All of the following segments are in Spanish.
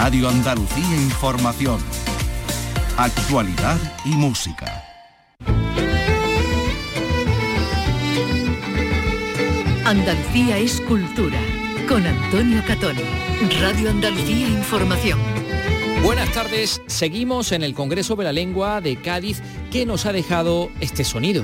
Radio Andalucía Información. Actualidad y música. Andalucía es cultura. Con Antonio Catón. Radio Andalucía Información. Buenas tardes, seguimos en el Congreso de la Lengua de Cádiz que nos ha dejado este sonido.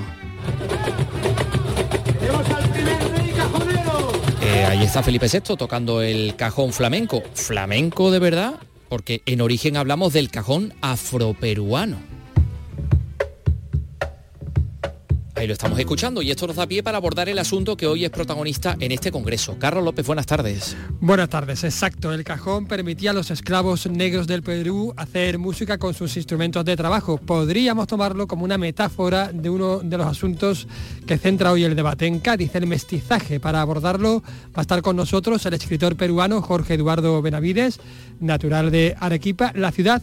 Eh, ahí está Felipe VI tocando el cajón flamenco. ¿Flamenco de verdad? Porque en origen hablamos del cajón afroperuano. Lo estamos escuchando y esto nos da pie para abordar el asunto que hoy es protagonista en este Congreso. Carlos López, buenas tardes. Buenas tardes, exacto. El cajón permitía a los esclavos negros del Perú hacer música con sus instrumentos de trabajo. Podríamos tomarlo como una metáfora de uno de los asuntos que centra hoy el debate en Cádiz, el mestizaje. Para abordarlo va a estar con nosotros el escritor peruano Jorge Eduardo Benavides, natural de Arequipa, la ciudad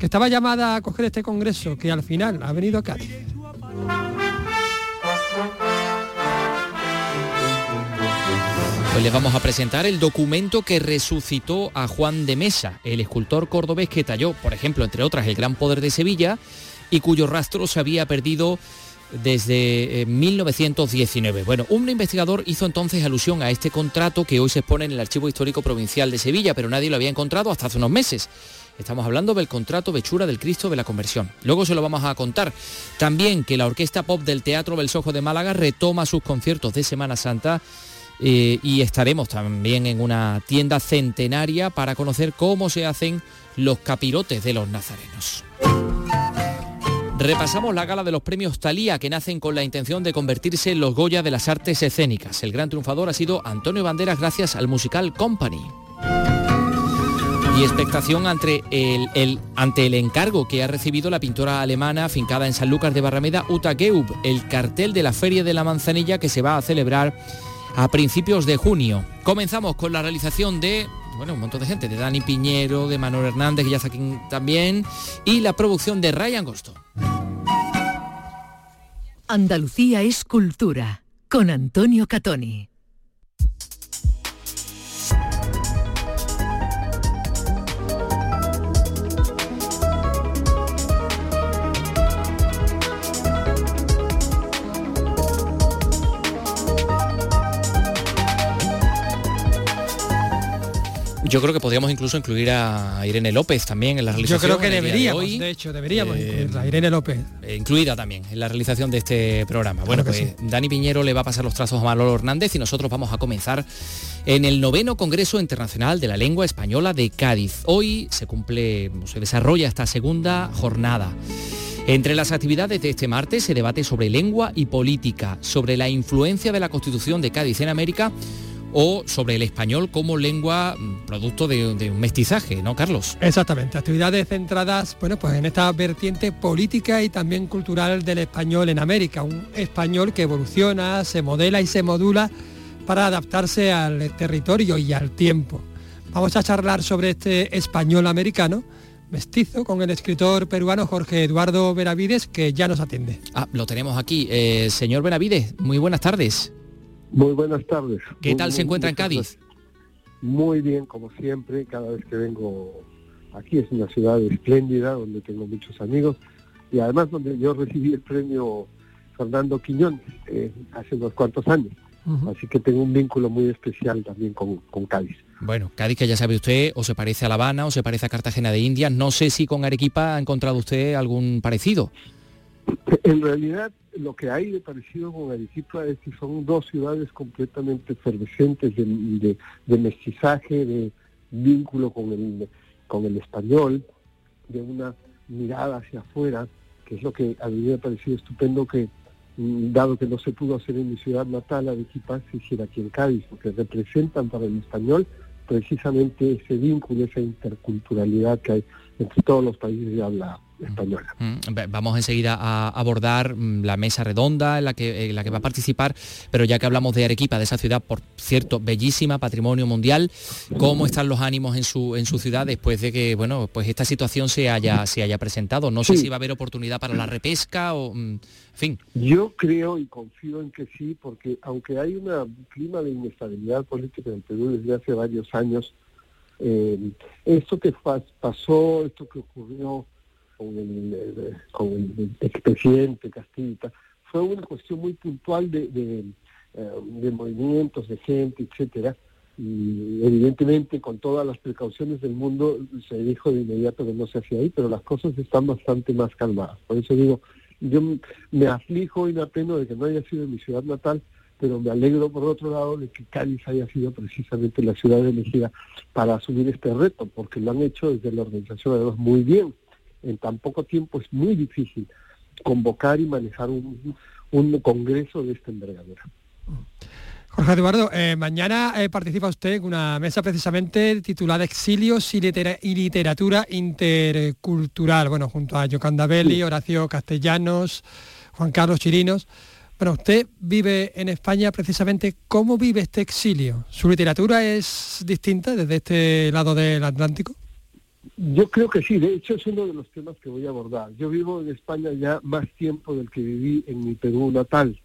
que estaba llamada a acoger este Congreso, que al final ha venido a Cádiz. Hoy les vamos a presentar el documento que resucitó a Juan de Mesa, el escultor cordobés que talló, por ejemplo, entre otras, el Gran Poder de Sevilla y cuyo rastro se había perdido desde 1919. Bueno, un investigador hizo entonces alusión a este contrato que hoy se expone en el Archivo Histórico Provincial de Sevilla, pero nadie lo había encontrado hasta hace unos meses. Estamos hablando del contrato Bechura del Cristo de la Conversión. Luego se lo vamos a contar. También que la Orquesta Pop del Teatro Belsojo de Málaga retoma sus conciertos de Semana Santa eh, y estaremos también en una tienda centenaria para conocer cómo se hacen los capirotes de los nazarenos. Repasamos la gala de los premios Talía que nacen con la intención de convertirse en los Goya de las artes escénicas. El gran triunfador ha sido Antonio Banderas gracias al musical Company. Y expectación ante el, ante el encargo que ha recibido la pintora alemana afincada en San Lucas de Barrameda, Uta Geub, el cartel de la Feria de la Manzanilla que se va a celebrar a principios de junio. Comenzamos con la realización de bueno, un montón de gente, de Dani Piñero, de Manuel Hernández, que ya está aquí también, y la producción de Ryan Gosto. Andalucía es cultura, con Antonio Catoni. Yo creo que podríamos incluso incluir a Irene López también en la realización. Yo creo que deberíamos, de, hecho, deberíamos eh, incluirla, Irene López. Eh, incluida también en la realización de este programa. Bueno, pues Dani Piñero le va a pasar los trazos a Manolo Hernández y nosotros vamos a comenzar en el noveno Congreso Internacional de la Lengua Española de Cádiz. Hoy se cumple, se desarrolla esta segunda jornada. Entre las actividades de este martes se debate sobre lengua y política, sobre la influencia de la Constitución de Cádiz en América o sobre el español como lengua mm, producto de, un mestizaje, ¿no, Carlos? Exactamente, actividades centradas bueno, pues en esta vertiente política y también cultural del español en América, un español que evoluciona, se modela y se modula para adaptarse al territorio y al tiempo. Vamos a charlar sobre este español americano mestizo con el escritor peruano Jorge Eduardo Benavides, que ya nos atiende. Ah, lo tenemos aquí. Eh, señor Benavides, muy buenas tardes. Muy buenas tardes. ¿Qué tal se encuentra en Cádiz? Muy bien, como siempre, cada vez que vengo aquí es una ciudad espléndida donde tengo muchos amigos y además donde yo recibí el premio Fernando Quiñón eh, hace unos cuantos años. Así que tengo un vínculo muy especial también con, con, Cádiz. Bueno, Cádiz que ya sabe usted, o se parece a La Habana o se parece a Cartagena de Indias. No sé si con Arequipa ha encontrado usted algún parecido. En realidad, lo que hay de parecido con Arequipa es que son dos ciudades completamente efervescentes de, mestizaje, de vínculo con el, español, de una mirada hacia afuera, que es lo que a mí me ha parecido estupendo que, mm, dado que no se pudo hacer en mi ciudad natal, Arequipa, se hiciera aquí en Cádiz, porque representan para el español precisamente ese vínculo, esa interculturalidad que hay entre todos los países de habla española. Mm, vamos enseguida a abordar mm, la mesa redonda en la, que, la que va a participar, pero ya que hablamos de Arequipa, de esa ciudad, por cierto, bellísima, patrimonio mundial, ¿cómo están los ánimos en su, en su ciudad después de que bueno, pues esta situación se haya, se haya presentado? No sé si va a haber oportunidad para la repesca o... Mm, fin. Yo creo y confío en que sí, porque aunque hay un clima de inestabilidad política en Perú desde hace varios años, Eh, esto que pasó, esto que ocurrió con el, con el expresidente Castillita, fue una cuestión muy puntual de, de, de movimientos, de gente, etcétera, y evidentemente con todas las precauciones del mundo se dijo de inmediato que no se hacía ahí, pero las cosas están bastante más calmadas. Por eso digo, yo me aflijo y me apeno de que no haya sido mi ciudad natal, pero me alegro por otro lado de que Cádiz haya sido precisamente la ciudad elegida para asumir este reto, porque lo han hecho desde la organización además muy bien. En tan poco tiempo es muy difícil convocar y manejar un, un congreso de esta envergadura. Jorge Eduardo, eh, mañana eh, participa usted en una mesa precisamente titulada Exilios y, Literatura Intercultural, bueno, junto a Yocanda Belli, Horacio Castellanos, Juan Carlos Chirinos. Bueno, usted vive en España precisamente, ¿cómo vive este exilio? ¿Su literatura es distinta desde este lado del Atlántico? Yo creo que sí, de hecho es uno de los temas que voy a abordar. Yo vivo en España ya más tiempo del que viví en mi Perú natal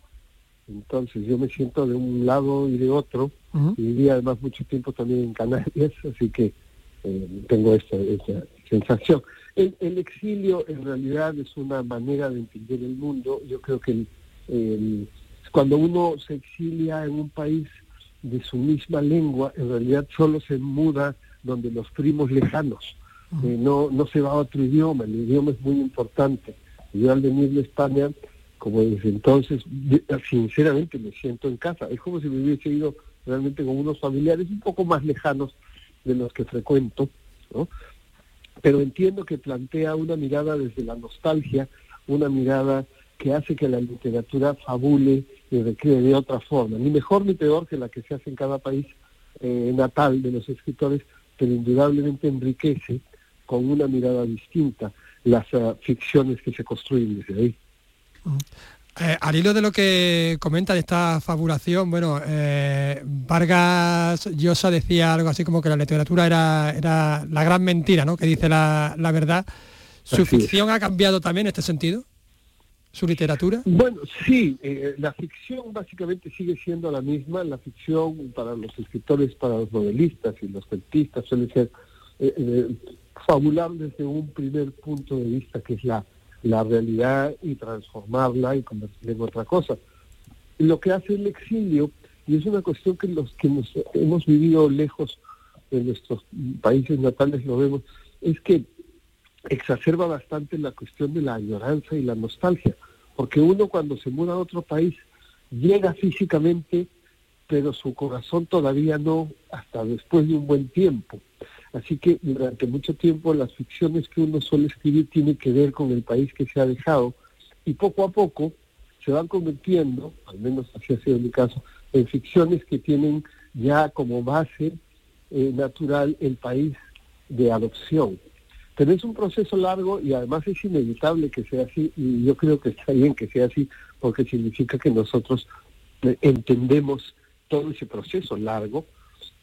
entonces yo me siento de un lado y de otro, y viví además mucho tiempo también en Canarias, así que eh, tengo esta, sensación. El, exilio en realidad es una manera de entender el mundo. Yo creo que cuando uno se exilia en un país de su misma lengua, en realidad solo se muda donde los primos lejanos. Eh, no, no se va a otro idioma, el idioma es muy importante. Yo al venir de España como desde entonces, sinceramente me siento en casa. Es como si me hubiese ido realmente con unos familiares un poco más lejanos de los que frecuento, ¿no? Pero entiendo que plantea una mirada desde la nostalgia, una mirada que hace que la literatura fabule y recree de otra forma, ni mejor ni peor que la que se hace en cada país eh, natal de los escritores, pero indudablemente enriquece con una mirada distinta las ah, ficciones que se construyen desde ahí. Eh, al hilo de lo que comenta de esta fabulación, bueno, eh, Vargas Llosa decía algo así como que la literatura era, era la gran mentira, ¿no? Que dice la, verdad. ¿Su ficción ha cambiado también en este sentido? ¿Su literatura? Bueno, sí, eh, la ficción básicamente sigue siendo la misma. La ficción para los escritores, para los novelistas y los cuentistas suele ser fabular desde un primer punto de vista que es la la realidad y transformarla y convertirla en otra cosa. Lo que hace el exilio, y es una cuestión que los que hemos vivido lejos de nuestros países natales lo vemos, es que exacerba bastante la cuestión de la añoranza y la nostalgia, porque uno cuando se muda a otro país llega físicamente, pero su corazón todavía no, hasta después de un buen tiempo. Así que durante mucho tiempo las ficciones que uno suele escribir tienen que ver con el país que se ha dejado y poco a poco se van convirtiendo, al menos así ha sido mi caso, en ficciones que tienen ya como base eh, natural el país de adopción. Pero es un proceso largo y además es inevitable que sea así y yo creo que está bien que sea así porque significa que nosotros eh, entendemos todo ese proceso largo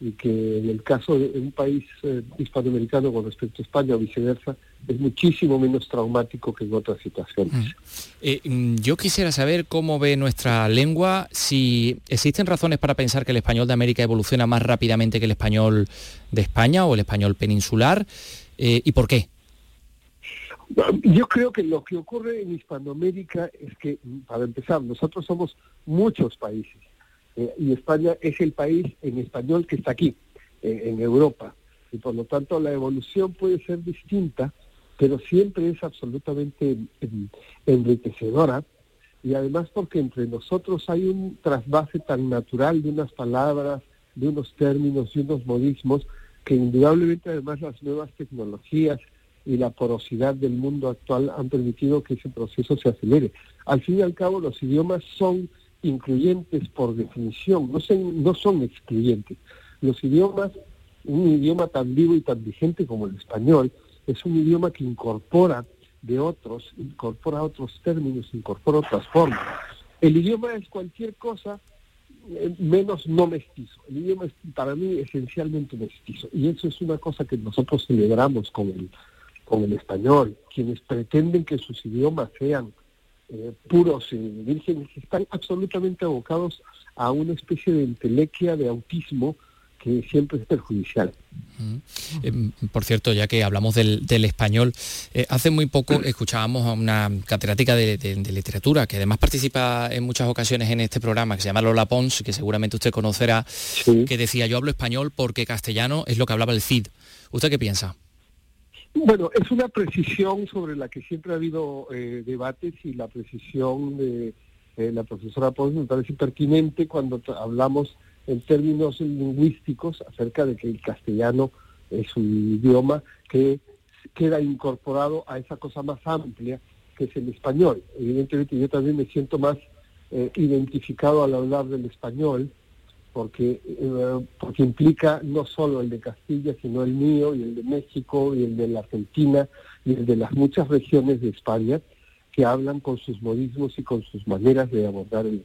y que en el caso de un país eh, hispanoamericano con respecto a España o viceversa, es muchísimo menos traumático que en otras situaciones. Mm. Eh, mm, yo quisiera saber cómo ve nuestra lengua, si existen razones para pensar que el español de América evoluciona más rápidamente que el español de España o el español peninsular, eh, y por qué. Yo creo que lo que ocurre en Hispanoamérica es que, para empezar, nosotros somos muchos países eh, y España es el país en español que está aquí, en, Europa. Y por lo tanto la evolución puede ser distinta, pero siempre es absolutamente enriquecedora. Y además porque entre nosotros hay un trasvase tan natural de unas palabras, de unos términos, y unos modismos, que indudablemente además las nuevas tecnologías y la porosidad del mundo actual han permitido que ese proceso se acelere. Al fin y al cabo, los idiomas son incluyentes por definición, no son, excluyentes. Los idiomas, un idioma tan vivo y tan vigente como el español, es un idioma que incorpora de otros, incorpora otros términos, incorpora otras formas. El idioma es cualquier cosa eh, menos no mestizo. El idioma es para mí esencialmente mestizo. Y eso es una cosa que nosotros celebramos con el, con el español. Quienes pretenden que sus idiomas sean eh, puros y vírgenes están absolutamente abocados a una especie de entelequia, de autismo, que siempre es perjudicial. Eh, por cierto, ya que hablamos del, español, eh, hace muy poco escuchábamos a una catedrática de, literatura que además participa en muchas ocasiones en este programa, que se llama Lola Pons, que seguramente usted conocerá, que decía yo hablo español porque castellano es lo que hablaba el CID. ¿Usted qué piensa? Bueno, es una precisión sobre la que siempre ha habido eh, debates y la precisión de la profesora Pons me parece pertinente cuando hablamos en términos lingüísticos acerca de que el castellano es un idioma que queda incorporado a esa cosa más amplia que es el español. Evidentemente yo también me siento más eh, identificado al hablar del español porque, eh, porque implica no solo el de Castilla, sino el mío y el de México y el de la Argentina y el de las muchas regiones de España que hablan con sus modismos y con sus maneras de abordar el,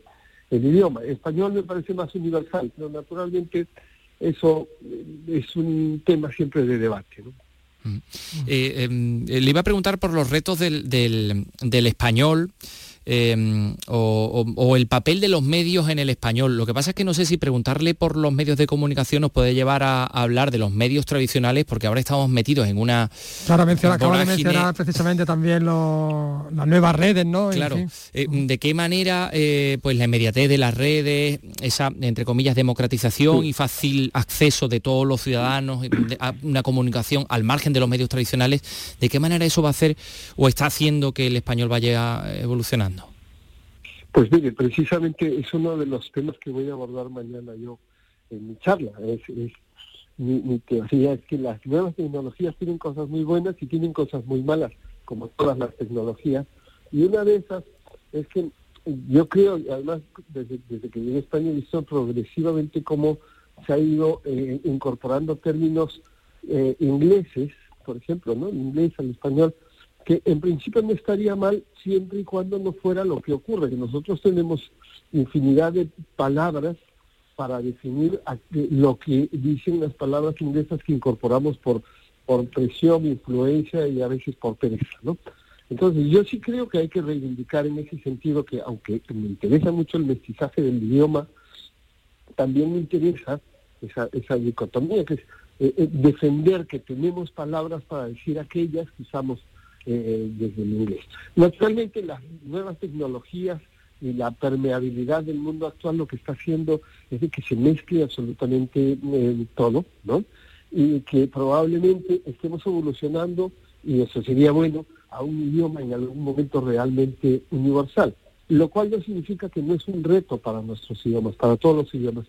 el idioma. El español me parece más universal, pero naturalmente eso es un tema siempre de debate. Mm. Eh, em, le iba a preguntar por los retos del, del, del español Em, o, el papel de los medios en el español. Lo que pasa es que no sé si preguntarle por los medios de comunicación nos puede llevar a, hablar de los medios tradicionales, porque ahora estamos metidos en una... Claro, menciona, acaba de mencionar precisamente también las nuevas redes, ¿no? Claro, eh, ¿de qué manera eh, pues la inmediatez de las redes, esa, entre comillas, democratización y fácil acceso de todos los ciudadanos a una comunicación al margen de los medios tradicionales, ¿de qué manera eso va a hacer o está haciendo que el español vaya evolucionando? Pues mire, precisamente es uno de los temas que voy a abordar mañana yo en mi charla. Es, mi, teoría es que las nuevas tecnologías tienen cosas muy buenas y tienen cosas muy malas, como todas las tecnologías. Y una de esas es que yo creo, además, desde, que llegué a España he visto progresivamente cómo se ha ido eh, incorporando términos eh, ingleses, por ejemplo, ¿no? El inglés al español, que en principio no estaría mal siempre y cuando no fuera lo que ocurre, que nosotros tenemos infinidad de palabras para definir lo que dicen las palabras inglesas que incorporamos por, por presión, influencia y a veces por pereza, ¿no? Entonces yo sí creo que hay que reivindicar en ese sentido que aunque me interesa mucho el mestizaje del idioma, también me interesa esa, esa dicotomía, que es eh, eh, defender que tenemos palabras para decir aquellas que usamos eh, desde el inglés. Naturalmente las nuevas tecnologías y la permeabilidad del mundo actual lo que está haciendo es de que se mezcle absolutamente eh, todo, ¿no? Y que probablemente estemos evolucionando, y eso sería bueno, a un idioma en algún momento realmente universal, lo cual no significa que no es un reto para nuestros idiomas, para todos los idiomas.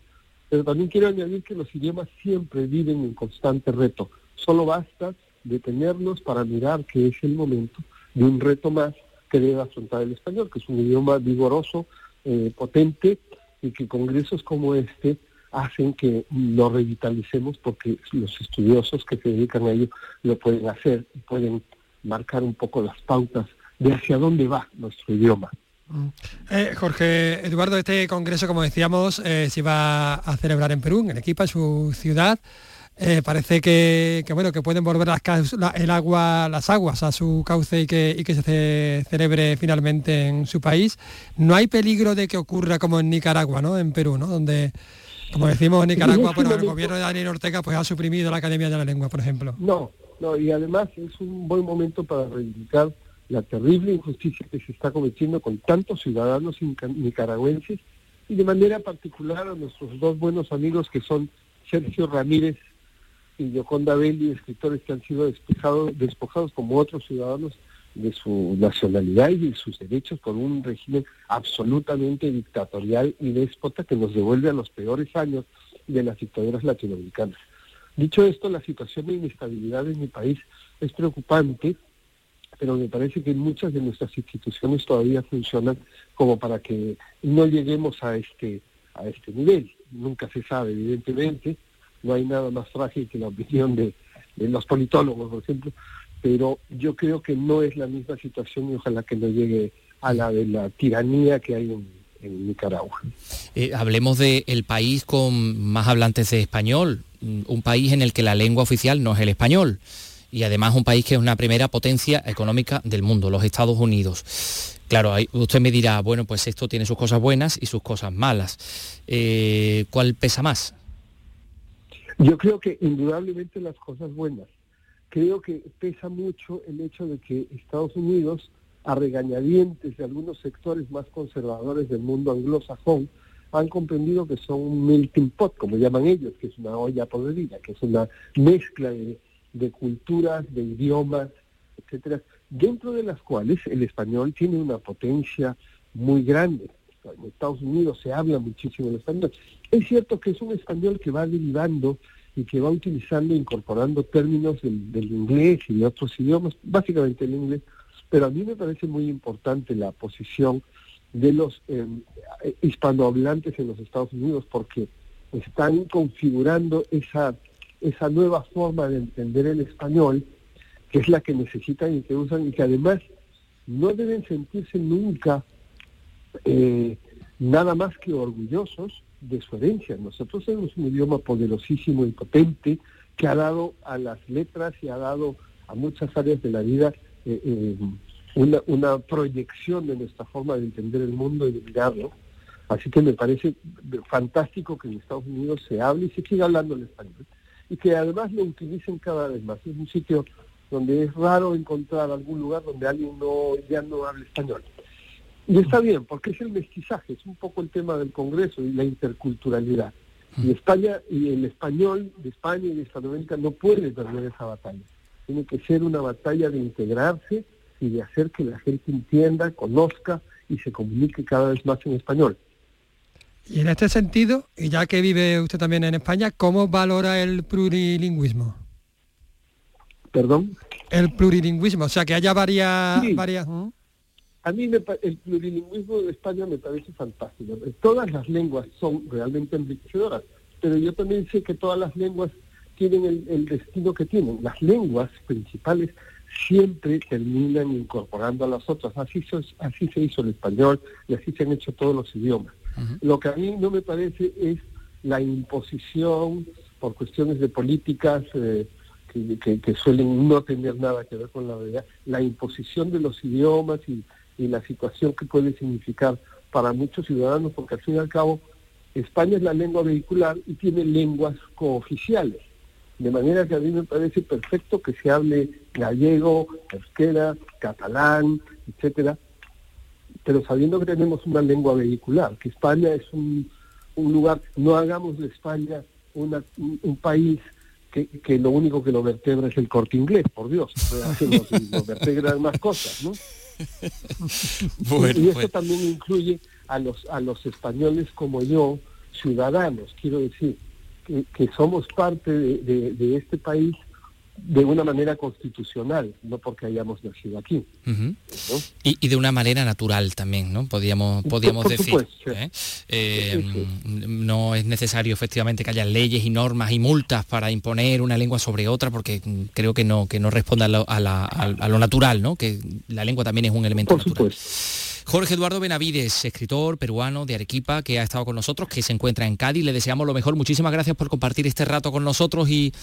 Pero también quiero añadir que los idiomas siempre viven en constante reto. Solo basta detenernos para mirar que es el momento de un reto más que debe afrontar el español, que es un idioma vigoroso, eh, potente, y que congresos como este hacen que lo revitalicemos porque los estudiosos que se dedican a ello lo pueden hacer y pueden marcar un poco las pautas de hacia dónde va nuestro idioma. Mm. Eh, Jorge Eduardo, este congreso, como decíamos, eh, se va a celebrar en Perú, en Arequipa, su ciudad. Eh, parece que, bueno que pueden volver las, el agua, las aguas a su cauce y que, y que se celebre finalmente en su país. No hay peligro de que ocurra como en Nicaragua, ¿no? En Perú, ¿no? Donde, como decimos Nicaragua, bueno, el gobierno de Daniel Ortega pues ha suprimido la Academia de la Lengua, por ejemplo. No, no, y además es un buen momento para reivindicar la terrible injusticia que se está cometiendo con tantos ciudadanos nicaragüenses y de manera particular a nuestros dos buenos amigos que son Sergio Ramírez y Yoconda Belli, escritores que han sido despejados, despojados como otros ciudadanos de su nacionalidad y de sus derechos por un régimen absolutamente dictatorial y déspota que nos devuelve a los peores años de las dictaduras latinoamericanas. Dicho esto, la situación de inestabilidad en mi país es preocupante, pero me parece que muchas de nuestras instituciones todavía funcionan como para que no lleguemos a este a este nivel. Nunca se sabe, evidentemente, no hay nada más frágil que la opinión de, los politólogos, por ejemplo, pero yo creo que no es la misma situación y ojalá que no llegue a la de la tiranía que hay en, Nicaragua. Eh, hablemos del el país con más hablantes de español, un país en el que la lengua oficial no es el español y además un país que es una primera potencia económica del mundo, los Estados Unidos. Claro, usted me dirá, bueno, pues esto tiene sus cosas buenas y sus cosas malas. Eh, ¿Cuál pesa más? Yo creo que indudablemente las cosas buenas. Creo que pesa mucho el hecho de que Estados Unidos, a regañadientes de algunos sectores más conservadores del mundo anglosajón, han comprendido que son un melting pot, como llaman ellos, que es una olla podrida, que es una mezcla de, de culturas, de idiomas, etcétera, dentro de las cuales el español tiene una potencia muy grande. En Estados Unidos se habla muchísimo el español. Es cierto que es un español que va derivando y que va utilizando, incorporando términos del, inglés y de otros idiomas, básicamente el inglés, pero a mí me parece muy importante la posición de los eh, hispanohablantes en los Estados Unidos porque están configurando esa, esa nueva forma de entender el español, que es la que necesitan y que usan, y que además no deben sentirse nunca eh, nada más que orgullosos de su herencia. Nosotros tenemos un idioma poderosísimo y potente que ha dado a las letras y ha dado a muchas áreas de la vida eh, eh, una, proyección de nuestra forma de entender el mundo y de mirarlo. Así que me parece fantástico que en Estados Unidos se hable y se siga hablando el español. Y que además lo utilicen cada vez más. Es un sitio donde es raro encontrar algún lugar donde alguien no ya no hable español. Y está bien, porque es el mestizaje, es un poco el tema del Congreso y la interculturalidad. Y España y el español de España y de Hispanoamérica no puede perder esa batalla. Tiene que ser una batalla de integrarse y de hacer que la gente entienda, conozca y se comunique cada vez más en español. Y en este sentido, y ya que vive usted también en España, ¿cómo valora el plurilingüismo? ¿Perdón? El plurilingüismo, o sea, que haya varias... varias ¿eh? A mí me, el plurilingüismo de España me parece fantástico. Todas las lenguas son realmente enriquecedoras, pero yo también sé que todas las lenguas tienen el, el destino que tienen. Las lenguas principales siempre terminan incorporando a las otras. Así, así se hizo el español y así se han hecho todos los idiomas. Lo que a mí no me parece es la imposición por cuestiones de políticas eh, que, suelen no tener nada que ver con la verdad, la imposición de los idiomas y, y la situación que puede significar para muchos ciudadanos, porque al fin y al cabo España es la lengua vehicular y tiene lenguas cooficiales. De manera que a mí me parece perfecto que se hable gallego, euskera, catalán, etcétera, pero sabiendo que tenemos una lengua vehicular, que España es un, lugar, no hagamos de España una, un, país que, que, lo único que lo vertebra es el corte inglés, por Dios, nos, nos vertebran más cosas, ¿no? y, eso también incluye a los, a los españoles como yo, ciudadanos, quiero decir, que, somos parte de, este país de una manera constitucional, no porque hayamos nacido aquí. y, de una manera natural también, ¿no? Podríamos, podríamos decir. ¿eh? Eh, no es necesario efectivamente que haya leyes y normas y multas para imponer una lengua sobre otra, porque creo que no, que no responde a lo, a, lo natural, ¿no? Que la lengua también es un elemento natural. Jorge Eduardo Benavides, escritor peruano de Arequipa, que ha estado con nosotros, que se encuentra en Cádiz. Le deseamos lo mejor. Muchísimas gracias por compartir este rato con nosotros y,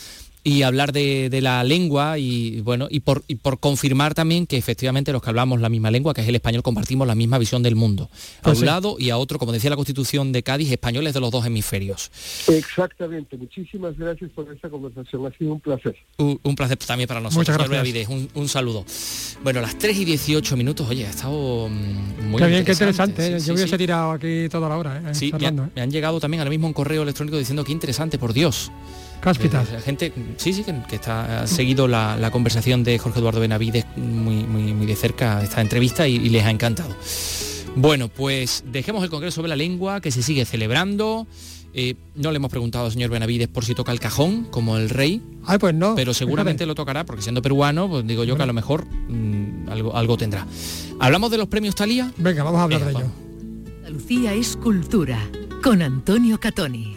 y hablar de, la lengua y bueno y por, por confirmar también que efectivamente los que hablamos la misma lengua, que es el español, compartimos la misma visión del mundo. A pues un lado y a otro, como decía la Constitución de Cádiz, españoles de los dos hemisferios. Exactamente. Muchísimas gracias por esta conversación. Ha sido un placer. Un, placer también para nosotros. Muchas gracias. Un, un, saludo. Bueno, las 3 y 18 minutos, oye, ha estado mm, muy qué bien, qué interesante. ¿eh? Yo hubiese tirado aquí toda la hora. ¿eh? Sí, me, ¿eh? me han llegado también ahora mismo un correo electrónico diciendo que interesante, por Dios. La gente, sí, sí, que, está, ha seguido la, conversación de Jorge Eduardo Benavides muy, muy, muy de cerca, esta entrevista, y, les ha encantado. Bueno, pues dejemos el Congreso sobre la Lengua, que se sigue celebrando. Eh, no le hemos preguntado al señor Benavides por si toca el cajón, como el rey. Ay, pues no. Pero seguramente lo tocará, porque siendo peruano, pues digo yo que a lo mejor mm, algo, algo tendrá. ¿Hablamos de los premios Talía? Venga, vamos a hablar de ello. Lucía es cultura, con Antonio Catoni.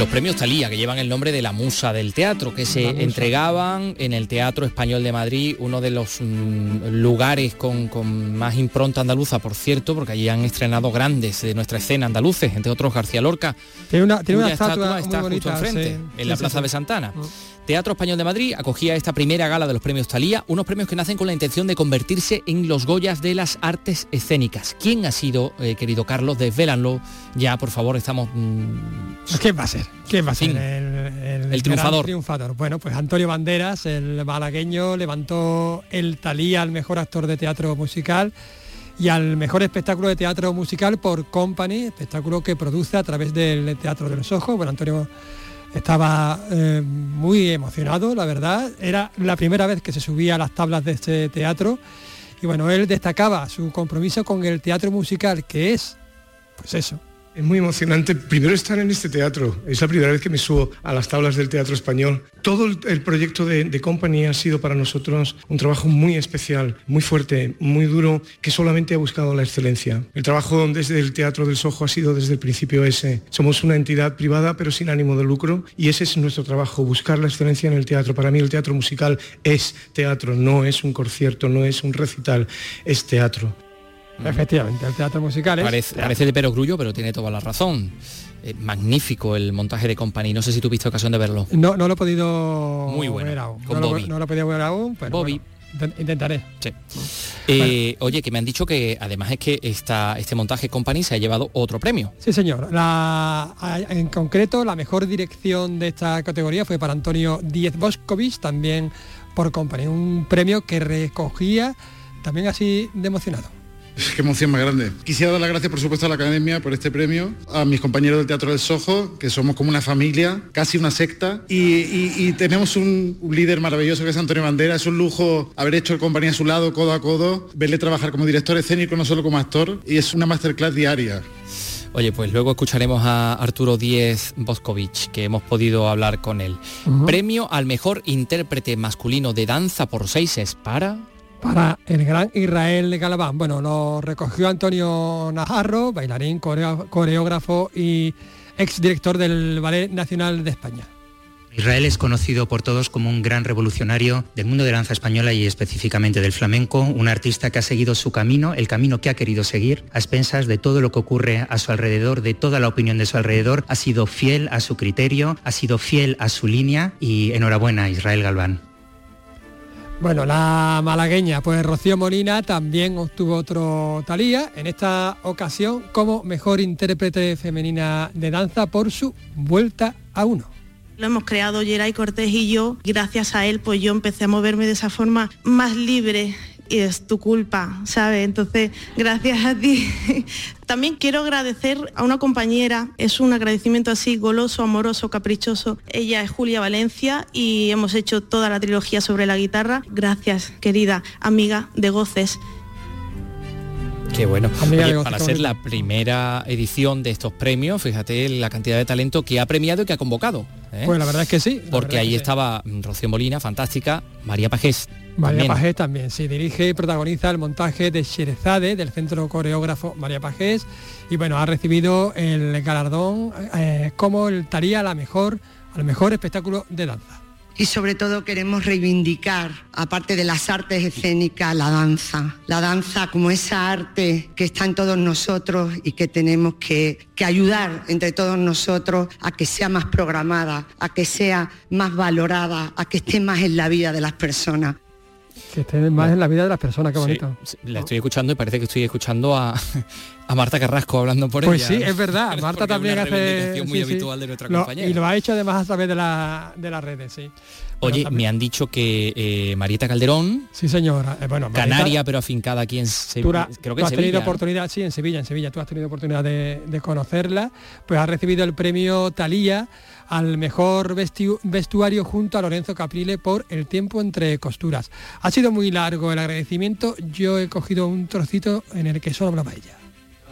Los premios Talía, que llevan el nombre de la musa del teatro, que se entregaban en el Teatro Español de Madrid, uno de los mm, lugares con, más impronta andaluza, por cierto, porque allí han estrenado grandes de nuestra escena andaluces, entre otros García Lorca. Tiene una, estatua, está justo enfrente, en la Plaza de Santana. Mm. Teatro Español de Madrid acogía esta primera gala de los premios Talía, unos premios que nacen con la intención de convertirse en los Goyas de las artes escénicas. ¿Quién ha sido, eh, querido Carlos? Desvélanlo ya, por favor, estamos... Mm, ¿Quién va a ser? ¿Quién va a ser el, el, triunfador? triunfador? Bueno, pues Antonio Banderas, el malagueño, levantó el Talía al mejor actor de teatro musical y al mejor espectáculo de teatro musical por Company, espectáculo que produce a través del Teatro de los Ojos. Bueno, Antonio estaba eh, muy emocionado, la verdad. Era la primera vez que se subía a las tablas de este teatro. Y bueno, él destacaba su compromiso con el teatro musical, que es, pues eso, es muy emocionante primero estar en este teatro. Es la primera vez que me subo a las tablas del teatro español. Todo el, proyecto de, de, Company ha sido para nosotros un trabajo muy especial, muy fuerte, muy duro, que solamente ha buscado la excelencia. El trabajo desde el Teatro del Sojo ha sido desde el principio ese. Somos una entidad privada pero sin ánimo de lucro y ese es nuestro trabajo, buscar la excelencia en el teatro. Para mí el teatro musical es teatro, no es un concierto, no es un recital, es teatro. Efectivamente, el teatro musical es... Parece, de perogrullo, pero tiene toda la razón. Eh, magnífico el montaje de Company. No sé si tuviste ocasión de verlo. No, no lo he podido Muy bueno, ver aún. Con no, Bobby. Lo, no lo he podido ver aún, pero Bobby. intentaré. Sí. Eh, oye, que me han dicho que además es que esta, este montaje Company se ha llevado otro premio. Sí, señor. La, en concreto, la mejor dirección de esta categoría fue para Antonio Díez Boscovich, también por Company. Un premio que recogía también así de emocionado. Qué emoción más grande. Quisiera dar las gracias, por supuesto, a la Academia por este premio, a mis compañeros del Teatro del Sojo, que somos como una familia, casi una secta, y, tenemos un, líder maravilloso que es Antonio Bandera. Es un lujo haber hecho el compañía a su lado, codo a codo, verle trabajar como director escénico, no solo como actor, y es una masterclass diaria. Oye, pues luego escucharemos a Arturo Díez Boscovich, que hemos podido hablar con él. Premio al mejor intérprete masculino de danza por seis es para para el gran Israel Galabán. Bueno, lo recogió Antonio Najarro, bailarín, coreógrafo y exdirector del Ballet Nacional de España. Israel es conocido por todos como un gran revolucionario del mundo de danza española y específicamente del flamenco, un artista que ha seguido su camino, el camino que ha querido seguir, a expensas de todo lo que ocurre a su alrededor, de toda la opinión de su alrededor, ha sido fiel a su criterio, ha sido fiel a su línea y enhorabuena Israel Galván. Bueno, la malagueña, pues Rocío Molina también obtuvo otro Talía, en esta ocasión como mejor intérprete femenina de danza por su vuelta a uno. Lo hemos creado Geray Cortés y yo. Gracias a él, pues yo empecé a moverme de esa forma más libre y es tu culpa, ¿sabes? Entonces, gracias a ti. También quiero agradecer a una compañera, es un agradecimiento así goloso, amoroso, caprichoso. Ella es Julia Valencia y hemos hecho toda la trilogía sobre la guitarra. Gracias, querida amiga de Goces. Qué bueno. para ser la primera edición de estos premios, fíjate la cantidad de talento que ha premiado y que ha convocado. ¿eh? Pues la verdad es que sí. Porque ahí estaba Rocío Molina, fantástica, María Pajés. María Pajés también, sí, dirige y protagoniza el montaje de Sherezade del centro coreógrafo María Pajés y bueno, ha recibido el galardón eh, como el taría la mejor, al mejor espectáculo de danza y sobre todo queremos reivindicar, aparte de las artes escénicas, la danza. La danza como esa arte que está en todos nosotros y que tenemos que, ayudar entre todos nosotros a que sea más programada, a que sea más valorada, a que esté más en la vida de las personas. Que esté más en la vida de las personas, qué bonito. la estoy escuchando y parece que estoy escuchando a, Marta Carrasco hablando por pues ella. Pues sí, es verdad. Marta también hace... muy habitual de nuestra compañera. Y lo ha hecho además a través de, la, de las redes, sí. Oye, me han dicho que eh, Marieta Calderón... Sí, señora. Eh, bueno, Canaria, pero afincada aquí en Sevilla. Creo que has tenido oportunidad, sí, en Sevilla, en Sevilla. Tú has tenido oportunidad de, de conocerla. Pues ha recibido el premio Talía al mejor vestuario junto a Lorenzo Caprile por el tiempo entre costuras. Ha sido muy largo el agradecimiento, yo he cogido un trocito en el que solo hablaba ella.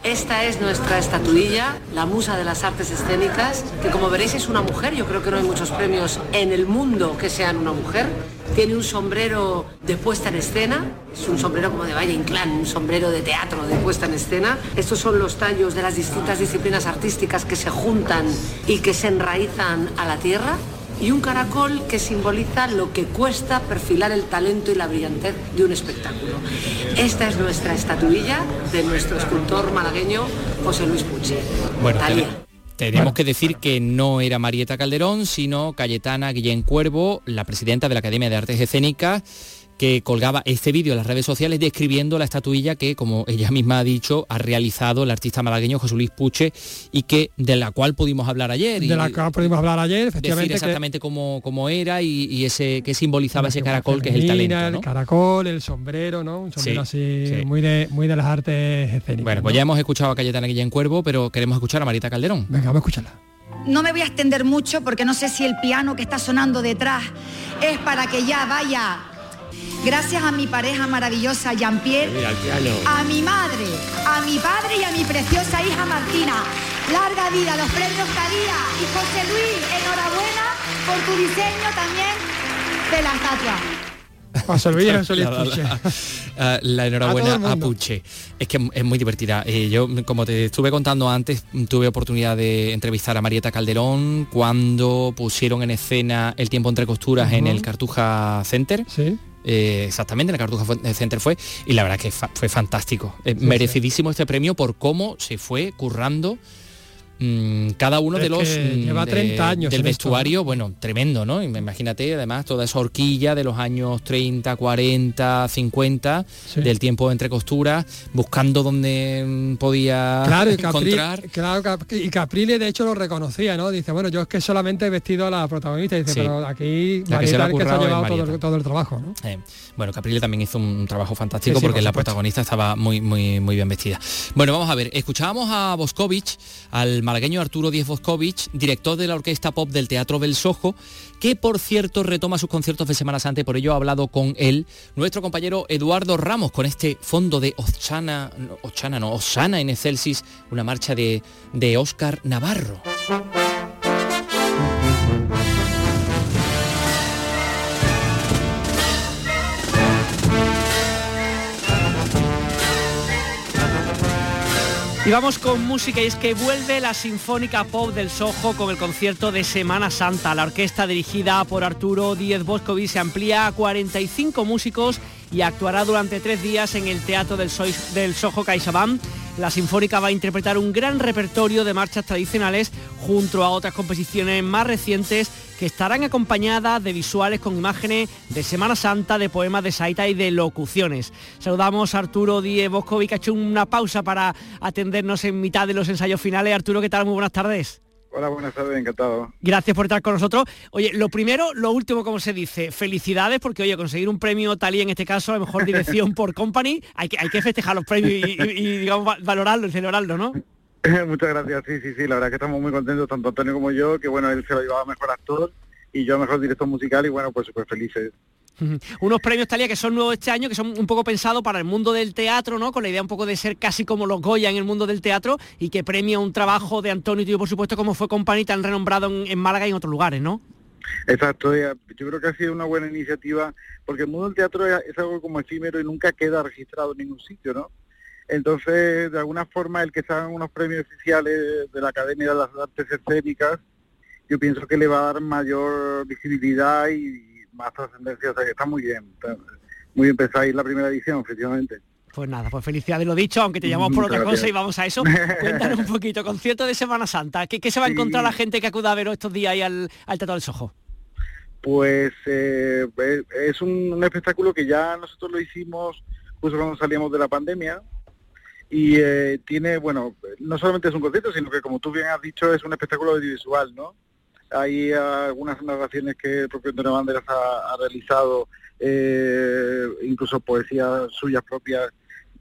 Esta es nuestra estatuilla, la musa de las artes escénicas, que como veréis es una mujer, yo creo que no hay muchos premios en el mundo que sean una mujer. Tiene un sombrero de puesta en escena, es un sombrero como de Valle Inclán, un sombrero de teatro de puesta en escena. Estos son los tallos de las distintas disciplinas artísticas que se juntan y que se enraizan a la tierra y un caracol que simboliza lo que cuesta perfilar el talento y la brillantez de un espectáculo. Esta es nuestra estatuilla de nuestro escultor malagueño José Luis Pucci. Bueno, Tenemos que decir que no era Marieta Calderón, sino Cayetana Guillén Cuervo, la presidenta de la Academia de Artes Escénicas que colgaba este vídeo en las redes sociales describiendo la estatuilla que, como ella misma ha dicho, ha realizado el artista malagueño José Luis Puche y que de la cual pudimos hablar ayer. De la cual pudimos hablar ayer, efectivamente. Decir exactamente cómo, cómo, era y, ese que simbolizaba ese caracol que es el talento. El caracol, el sombrero, ¿no? Un sombrero así muy de muy de las artes escénicas. Bueno, pues ya hemos escuchado a Cayetana Guillén Cuervo, pero queremos escuchar a Marita Calderón. Venga, vamos a escucharla. No me voy a extender mucho porque no sé si el piano que está sonando detrás es para que ya vaya Gracias a mi pareja maravillosa Jean-Pierre, a mi madre, a mi padre y a mi preciosa hija Martina. Larga vida los premios Calía y José Luis, enhorabuena por tu diseño también de la estatua. la, la, enhorabuena a, Puche. Es que es muy divertida. Eh, yo, como te estuve contando antes, tuve oportunidad de entrevistar a Marieta Calderón cuando pusieron en escena El tiempo entre costuras en el Cartuja Center. ¿Sí? Eh, exactamente, en el Cartuja Center fue, y la verdad que fue fantástico. Eh, merecidísimo este premio por cómo se fue currando cada uno de los mm, lleva 30 años del vestuario, bueno, tremendo, ¿no? Imagínate además toda esa horquilla de los años 30, 40, 50 del tiempo entre costuras, buscando donde mm, podía claro, y encontrar. claro, y Caprile de hecho lo reconocía, ¿no? Dice, bueno, yo es que solamente he vestido a la protagonista, dice, pero aquí que se, ha llevado todo, el trabajo, ¿no? Eh, bueno, Caprile también hizo un trabajo fantástico porque la protagonista estaba muy, muy, muy bien vestida. Bueno, vamos a ver, escuchábamos a Boscovich, al malagueño Arturo Díez Boscovich, director de la Orquesta Pop del Teatro del Sojo, que por cierto retoma sus conciertos de Semana Santa por ello ha hablado con él nuestro compañero Eduardo Ramos con este fondo de Ochana, Ochana no, Osana en Excelsis, una marcha de, de Oscar Navarro. Y vamos con música y es que vuelve la Sinfónica Pop del Soho con el concierto de Semana Santa. La orquesta dirigida por Arturo Díez Boscovi se amplía a 45 músicos y actuará durante tres días en el Teatro del, del Soho CaixaBank la Sinfónica va a interpretar un gran repertorio de marchas tradicionales junto a otras composiciones más recientes que estarán acompañadas de visuales con imágenes de Semana Santa, de poemas de Saita y de locuciones. Saludamos a Arturo Díez Boscovi que ha hecho una pausa para atendernos en mitad de los ensayos finales. Arturo, ¿qué tal? Muy buenas tardes. Hola, buenas tardes, encantado. Gracias por estar con nosotros. Oye, lo primero, lo último, como se dice, felicidades, porque oye, conseguir un premio tal y en este caso, a la mejor dirección por company, hay que, hay que festejar los premios y, digamos, valorarlo y celebrarlo, ¿no? Muchas gracias, sí, sí, sí, la verdad que estamos muy contentos, tanto Antonio como yo, que bueno, él se lo llevaba mejor actor y yo mejor director musical y bueno, pues súper felices. Unos premios Talía que son nuevos este año, que son un poco pensados para el mundo del teatro, ¿no? Con la idea un poco de ser casi como los Goya en el mundo del teatro y que premia un trabajo de Antonio y yo, por supuesto, como fue Company tan renombrado en, Málaga y en otros lugares, ¿no? Exacto, yo creo que ha sido una buena iniciativa porque el mundo del teatro es, algo como efímero y nunca queda registrado en ningún sitio, ¿no? Entonces, de alguna forma, el que se hagan unos premios oficiales de la Academia de las Artes Escénicas, yo pienso que le va a dar mayor visibilidad y, más trascendencia, o sea que está muy bien, muy bien pensáis la primera edición, efectivamente. Pues nada, pues felicidades lo dicho, aunque te llamamos por otra cosa y vamos a eso. Cuéntanos un poquito, concierto de Semana Santa, ¿qué, se va a encontrar la gente que acuda a ver estos días ahí al, al Teatro del Sojo? Pues eh, es un, espectáculo que ya nosotros lo hicimos justo cuando salíamos de la pandemia y eh, tiene, bueno, no solamente es un concierto, sino que como tú bien has dicho es un espectáculo audiovisual, ¿no? Hay algunas narraciones que el propio Antonio Banderas ha, realizado, eh, incluso poesías suyas propias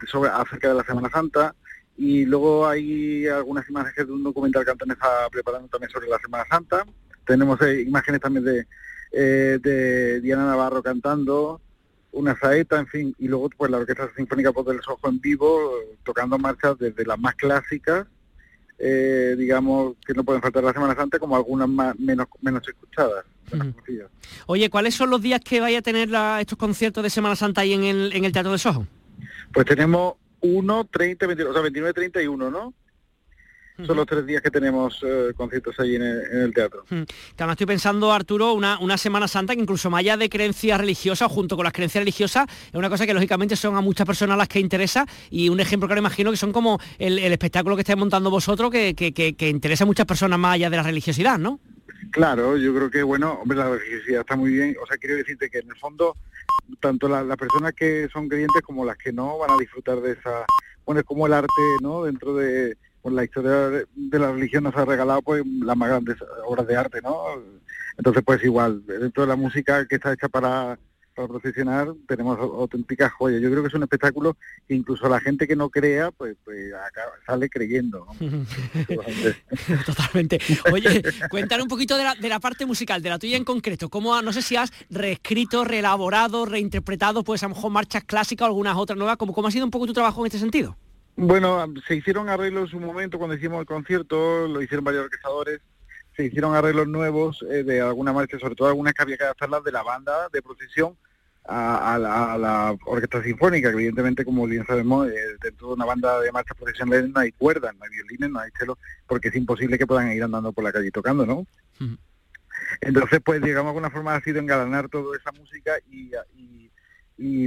sobre acerca de la Semana Santa. Y luego hay algunas imágenes de un documental que Antonio está preparando también sobre la Semana Santa. Tenemos eh, imágenes también de, eh, de Diana Navarro cantando, una saeta, en fin, y luego pues la Orquesta Sinfónica Pop del Sojo en vivo, tocando marchas desde las más clásicas eh, digamos, que no pueden faltar la Semana Santa, como algunas más, menos, menos escuchadas. Oye, ¿cuáles son los días que vaya a tener estos conciertos de Semana Santa ahí en el, en el Teatro de Soho? Pues tenemos 1, 30, 29, o sea, 29, 31, ¿no? Son los tres días que tenemos eh, conciertos allí en el, teatro. Que además estoy pensando, Arturo, una, una Semana Santa que incluso más allá de creencias religiosas, junto con las creencias religiosas, es una cosa que lógicamente son a muchas personas las que interesa y un ejemplo que ahora imagino que son como el, espectáculo que estáis montando vosotros que, que, interesa a muchas personas más allá de la religiosidad, ¿no? Claro, yo creo que, bueno, hombre, la religiosidad está muy bien. O sea, quiero decirte que en el fondo, tanto las personas que son creyentes como las que no van a disfrutar de esa... Bueno, es como el arte, ¿no? Dentro de pues, la historia de la religión nos ha regalado pues las más grandes obras de arte, ¿no? Entonces, pues igual, dentro de la música que está hecha para, para tenemos auténticas joyas. Yo creo que es un espectáculo que incluso la gente que no crea, pues, pues sale creyendo. Totalmente. Oye, cuéntame un poquito de la, de la, parte musical, de la tuya en concreto. ¿Cómo, no sé si has reescrito, reelaborado, reinterpretado, pues a lo mejor marchas clásicas o algunas otras nuevas? ¿Cómo, ¿Cómo ha sido un poco tu trabajo en este sentido? Bueno, se hicieron arreglos en su momento cuando hicimos el concierto, lo hicieron varios orquestadores se hicieron arreglos nuevos eh, de alguna marcha, sobre todo algunas que había que adaptarlas de la banda de procesión a, la, orquesta sinfónica, que evidentemente, como bien sabemos, eh, dentro de una banda de marcha profesional no hay cuerdas, no hay violines, no hay cello, porque es imposible que puedan ir andando por la calle tocando, ¿no? Entonces, pues digamos, alguna forma ha sido engalanar toda esa música y, y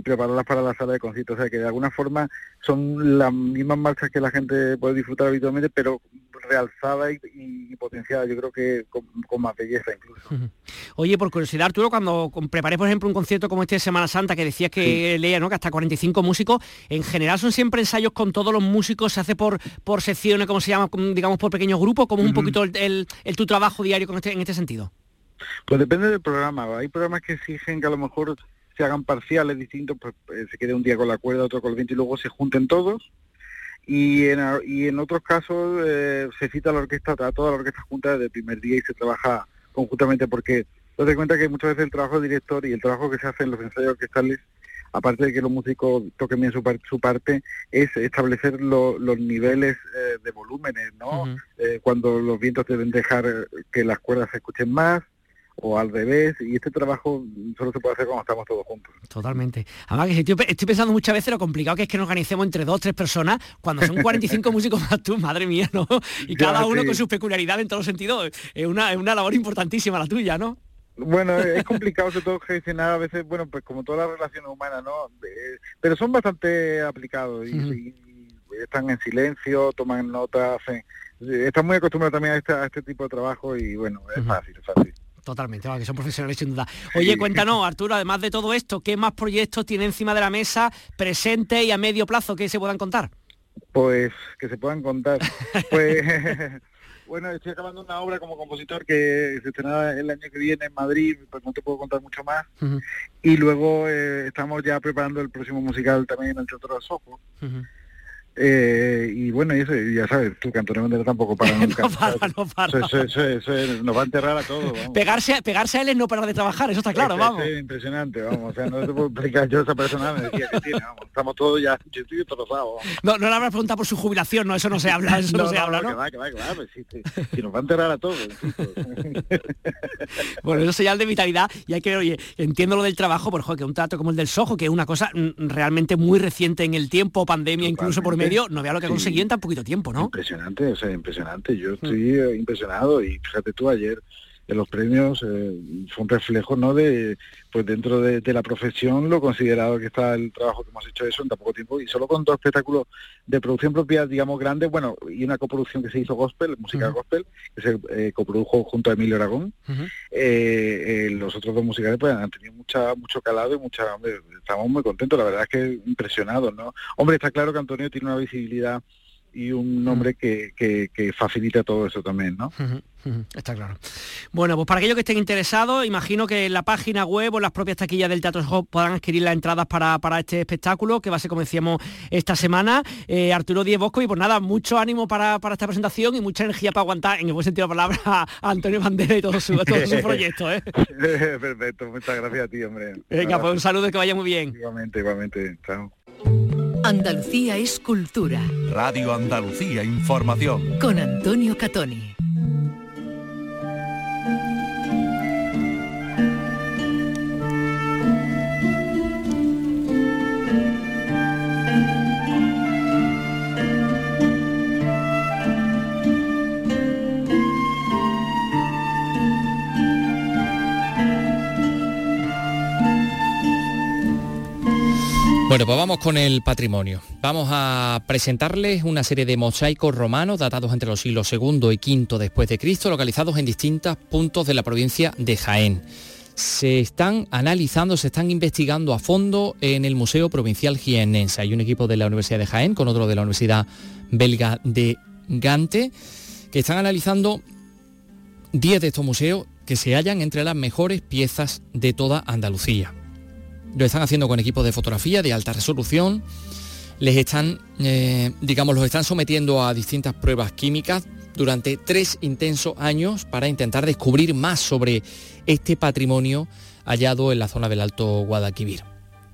prepararlas para la sala de conciertos. O sea que de alguna forma son las mismas marchas que la gente puede disfrutar habitualmente, pero realzada y, potenciada, yo creo que con, más belleza incluso. Oye, por curiosidad, Arturo, cuando preparé, por ejemplo, un concierto como este de Semana Santa, que decías que leía, ¿no? Que hasta 45 músicos, en general son siempre ensayos con todos los músicos, se hace por, por secciones, como se llama, digamos, por pequeños grupos, como un poquito el, tu trabajo diario con este, en este sentido. Pues depende del programa. Hay programas que exigen que a lo mejor se hagan parciales distintos, pues eh, se quede un día con la cuerda, otro con el viento y luego se junten todos. Y en, y en otros casos eh, se cita la orquesta, a toda la orquesta junta desde el primer día y se trabaja conjuntamente porque te cuenta que muchas veces el trabajo del director y el trabajo que se hace en los ensayos orquestales, aparte de que los músicos toquen bien su, su parte, es establecer los niveles eh, de volúmenes, ¿no? cuando los vientos deben dejar que las cuerdas se escuchen más, o al revés, y este trabajo solo se puede hacer cuando estamos todos juntos. Totalmente. Además que estoy, estoy pensando muchas veces lo complicado que es que nos organicemos entre dos tres personas cuando son 45 músicos más tú, madre mía, ¿no? Y cada uno con sus peculiaridades en todos los sentidos. Es una, es una labor importantísima la tuya, ¿no? Bueno, es complicado sobre todo gestionar a veces, bueno, pues como todas las relaciones humanas, ¿no? pero son bastante aplicados y, están en silencio, toman notas, están muy acostumbrados también a este, a este tipo de trabajo y bueno, es fácil, es fácil. Totalmente, que son profesionales sin duda. Oye, cuéntanos, Arturo, además de todo esto, ¿qué más proyectos tiene encima de la mesa presente y a medio plazo que se puedan contar? Pues que se puedan contar. pues bueno, estoy acabando una obra como compositor que se estrenará el año que viene en Madrid, pues no te puedo contar mucho más. Y luego eh, estamos ya preparando el próximo musical también en el Teatro de Sojo. Eh, y bueno, eso, ya sabes, tú que Antonio Banderas tampoco para nunca. no para, no para. nos va a enterrar a todos. Pegarse, pegarse a él es no parar de trabajar, eso está claro, vamos. Es impresionante, vamos. O sea, no te puedo explicar yo esa persona me decía que tiene, vamos. Estamos todos ya, yo estoy vamos. No, no le habrás preguntado por su jubilación, no, eso no se habla, eso no, se habla, ¿no? Que va, que va, que va, pues, si nos va a enterrar a todos. bueno, eso es señal de vitalidad y hay que, oye, entiendo lo del trabajo, por que un trato como el del Sojo, que es una cosa mm, realmente muy reciente en el tiempo, pandemia, incluso por medio, no vea lo que ha conseguido en tan poquito tiempo, ¿no? Impresionante, o sea, impresionante. Yo estoy eh, impresionado y fíjate tú ayer en los premios eh, fue un reflejo no de pues dentro de, la profesión lo considerado que está el trabajo que hemos hecho eso en tan poco tiempo y solo con dos espectáculos de producción propia digamos grandes bueno y una coproducción que se hizo gospel música gospel que se eh, coprodujo junto a Emilio Aragón. Los otros dos musicales pues han tenido mucha mucho calado y mucha hombre, estamos muy contentos la verdad es que impresionados no hombre está claro que Antonio tiene una visibilidad y un nombre que, que, facilita todo eso también, ¿no? Está claro. Bueno, pues para aquellos que estén interesados, imagino que en la página web o en las propias taquillas del Teatro Hop puedan adquirir las entradas para, este espectáculo, que va a ser como decíamos esta semana. Eh, Arturo Díez Bosco, y pues nada, mucho ánimo para, esta presentación y mucha energía para aguantar, en el buen sentido de la palabra, a Antonio Bandera y todo su, todo su proyecto. ¿eh? Perfecto, muchas gracias a ti, hombre. Venga, pues un saludo que vaya muy bien. Igualmente, igualmente. Chao. Andalucía es cultura. Radio Andalucía Información. Con Antonio Catoni. Bueno, pues vamos con el patrimonio. Vamos a presentarles una serie de mosaicos romanos datados entre los siglos II y V después de Cristo, localizados en distintos puntos de la provincia de Jaén. Se están analizando, se están investigando a fondo en el Museo Provincial Jienense. Hay un equipo de la Universidad de Jaén con otro de la Universidad Belga de Gante que están analizando 10 de estos museos que se hallan entre las mejores piezas de toda Andalucía. Lo están haciendo con equipos de fotografía de alta resolución. Les están, eh, digamos, los están sometiendo a distintas pruebas químicas durante tres intensos años para intentar descubrir más sobre este patrimonio hallado en la zona del Alto Guadalquivir.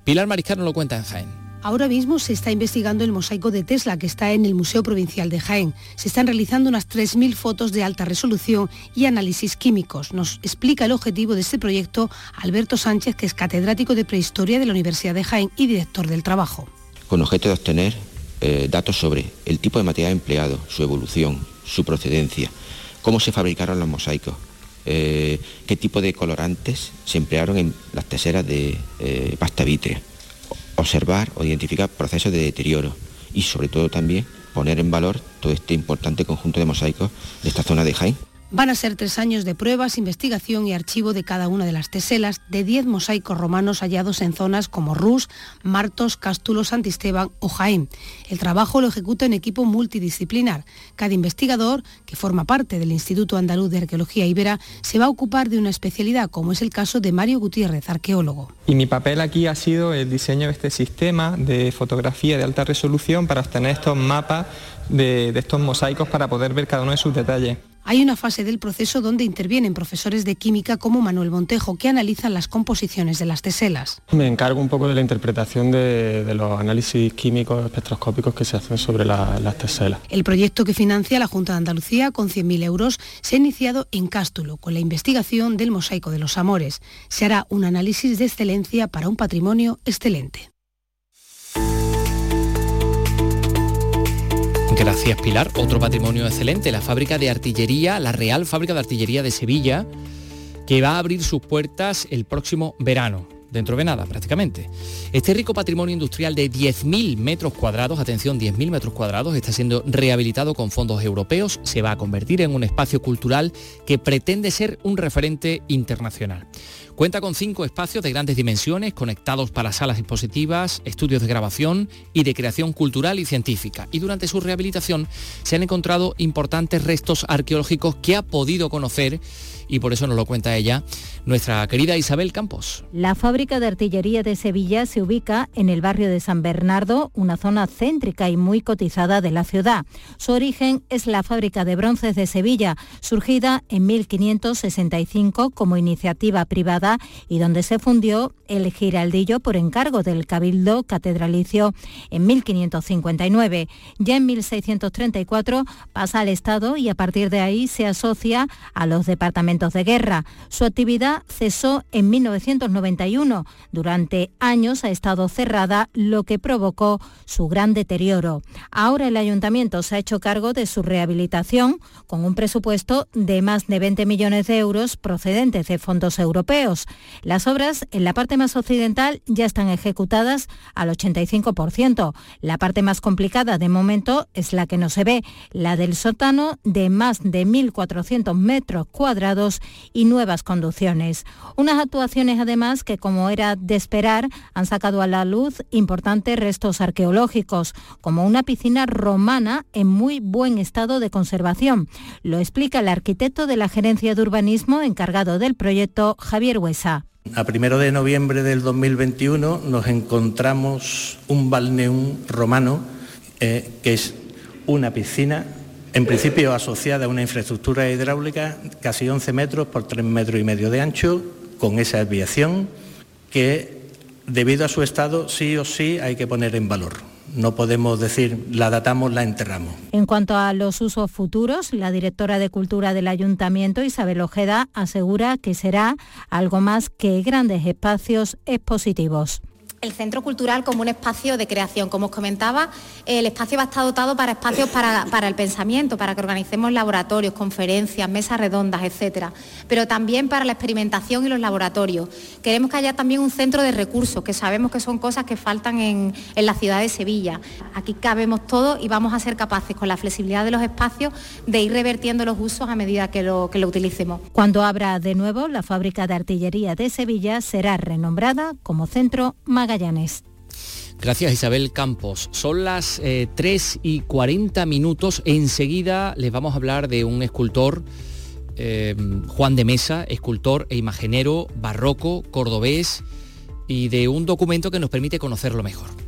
Pilar Mariscal nos lo cuenta en Jaén. Ahora mismo se está investigando el mosaico de Tesla que está en el Museo Provincial de Jaén. Se están realizando unas 3.000 fotos de alta resolución y análisis químicos. Nos explica el objetivo de este proyecto Alberto Sánchez, que es catedrático de Prehistoria de la Universidad de Jaén y director del trabajo. Con objeto de obtener eh, datos sobre el tipo de material empleado, su evolución, su procedencia, cómo se fabricaron los mosaicos, eh, qué tipo de colorantes se emplearon en las teseras de eh, pasta vítrea observar o identificar procesos de deterioro y sobre todo también poner en valor todo este importante conjunto de mosaicos de esta zona de Jaén. Van a ser tres años de pruebas, investigación y archivo de cada una de las teselas de diez mosaicos romanos hallados en zonas como Rus, Martos, Cástulo, Santisteban o Jaén. El trabajo lo ejecuta un equipo multidisciplinar. Cada investigador, que forma parte del Instituto Andaluz de Arqueología Ibera, se va a ocupar de una especialidad, como es el caso de Mario Gutiérrez, arqueólogo. Y mi papel aquí ha sido el diseño de este sistema de fotografía de alta resolución para obtener estos mapas de, de estos mosaicos para poder ver cada uno de sus detalles. Hay una fase del proceso donde intervienen profesores de química como Manuel Montejo, que analizan las composiciones de las teselas. Me encargo un poco de la interpretación de, los análisis químicos espectroscópicos que se hacen sobre las teselas. El proyecto que financia la Junta de Andalucía con 100.000 euros se ha iniciado en Cástulo con la investigación del mosaico de los amores. Se hará un análisis de excelencia para un patrimonio excelente. Gracias Pilar. Otro patrimonio excelente, la fábrica de artillería, la Real Fábrica de Artillería de Sevilla, que va a abrir sus puertas el próximo verano dentro de nada prácticamente. Este rico patrimonio industrial de 10.000 metros cuadrados, atención, 10.000 metros cuadrados, está siendo rehabilitado con fondos europeos, se va a convertir en un espacio cultural que pretende ser un referente internacional. Cuenta con cinco espacios de grandes dimensiones conectados para salas expositivas, estudios de grabación y de creación cultural y científica. Y durante su rehabilitación se han encontrado importantes restos arqueológicos que ha podido conocer y por eso nos lo cuenta ella, nuestra querida Isabel Campos. La fábrica de artillería de Sevilla se ubica en el barrio de San Bernardo, una zona céntrica y muy cotizada de la ciudad. Su origen es la fábrica de bronces de Sevilla, surgida en 1565 como iniciativa privada y donde se fundió el giraldillo por encargo del Cabildo Catedralicio en 1559. Ya en 1634 pasa al Estado y a partir de ahí se asocia a los departamentos de guerra. Su actividad cesó en 1991. Durante años ha estado cerrada, lo que provocó su gran deterioro. Ahora el ayuntamiento se ha hecho cargo de su rehabilitación con un presupuesto de más de 20 millones de euros procedentes de fondos europeos. Las obras en la parte más occidental ya están ejecutadas al 85%. La parte más complicada de momento es la que no se ve, la del sótano de más de 1.400 metros cuadrados y nuevas conducciones. Unas actuaciones además que, como era de esperar, han sacado a la luz importantes restos arqueológicos, como una piscina romana en muy buen estado de conservación. Lo explica el arquitecto de la Gerencia de Urbanismo encargado del proyecto, Javier Huesa. A primero de noviembre del 2021 nos encontramos un balneum romano eh, que es una piscina en principio asociada a una infraestructura hidráulica casi 11 metros por 3 metros y medio de ancho, con esa desviación que debido a su estado sí o sí hay que poner en valor. No podemos decir la datamos, la enterramos. En cuanto a los usos futuros, la directora de Cultura del Ayuntamiento, Isabel Ojeda, asegura que será algo más que grandes espacios expositivos el centro cultural como un espacio de creación. Como os comentaba, el espacio va a estar dotado para espacios para, el pensamiento, para que organicemos laboratorios, conferencias, mesas redondas, etcétera, pero también para la experimentación y los laboratorios. Queremos que haya también un centro de recursos, que sabemos que son cosas que faltan en, la ciudad de Sevilla. Aquí cabemos todos y vamos a ser capaces, con la flexibilidad de los espacios, de ir revertiendo los usos a medida que lo, que lo utilicemos. Cuando abra de nuevo, la fábrica de artillería de Sevilla será renombrada como Centro Magallanes. Gracias Isabel Campos. Son las 3 eh, y 40 minutos. Enseguida les vamos a hablar de un escultor, eh, Juan de Mesa, escultor e imaginero barroco, cordobés, y de un documento que nos permite conocerlo mejor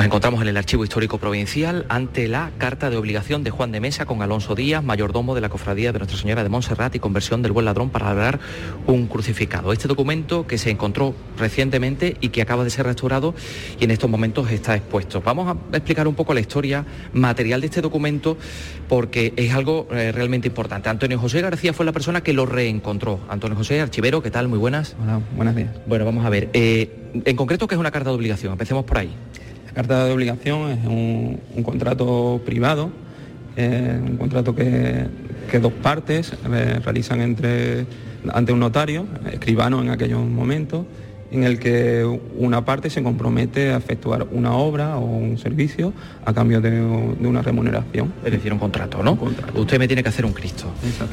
Nos encontramos en el Archivo Histórico Provincial ante la carta de obligación de Juan de Mesa con Alonso Díaz, mayordomo de la Cofradía de Nuestra Señora de Montserrat y conversión del Buen Ladrón para lograr un crucificado. Este documento que se encontró recientemente y que acaba de ser restaurado y en estos momentos está expuesto. Vamos a explicar un poco la historia material de este documento porque es algo eh, realmente importante. Antonio José García fue la persona que lo reencontró. Antonio José, archivero, ¿qué tal? Muy buenas. Hola, buenos días. Bueno, vamos a ver. Eh, en concreto, ¿qué es una carta de obligación? Empecemos por ahí. La carta de obligación es un, contrato privado, eh, un contrato que, dos partes eh, realizan entre, ante un notario, escribano en aquellos momentos, en el que una parte se compromete a efectuar una obra o un servicio a cambio de, una remuneración. Es decir, un contrato, ¿no? Usted me tiene que hacer un Cristo.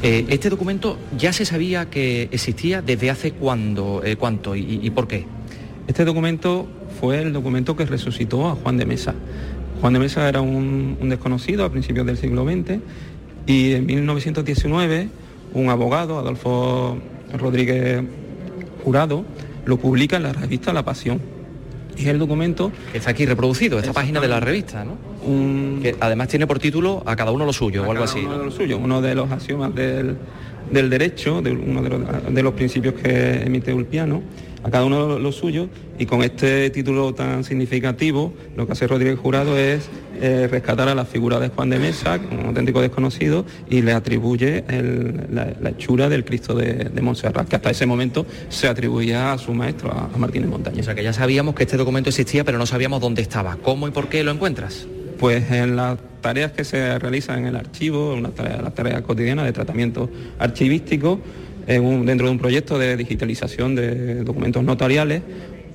Eh, este documento ya se sabía que existía desde hace cuándo, cuánto y por qué. Este documento fue el documento que resucitó a Juan de Mesa. Juan de Mesa era un, desconocido a principios del siglo XX y en 1919 un abogado, Adolfo Rodríguez Jurado, lo publica en la revista La Pasión. Y el documento... Que está aquí reproducido, esta página de la revista, ¿no? Que además tiene por título a cada uno lo suyo o algo así. Uno de lo suyo, uno de los axiomas del, derecho, de uno de los, de los principios que emite Ulpiano a cada uno lo suyo y con este título tan significativo lo que hace Rodríguez Jurado es eh, rescatar a la figura de Juan de Mesa, un auténtico desconocido, y le atribuye la, hechura del Cristo de, Montserrat, que hasta ese momento se atribuía a su maestro, a, Martínez Montaña. O sea que ya sabíamos que este documento existía, pero no sabíamos dónde estaba. ¿Cómo y por qué lo encuentras? Pues en las tareas que se realizan en el archivo, en las tareas cotidianas de tratamiento archivístico, dentro de un proyecto de digitalización de documentos notariales.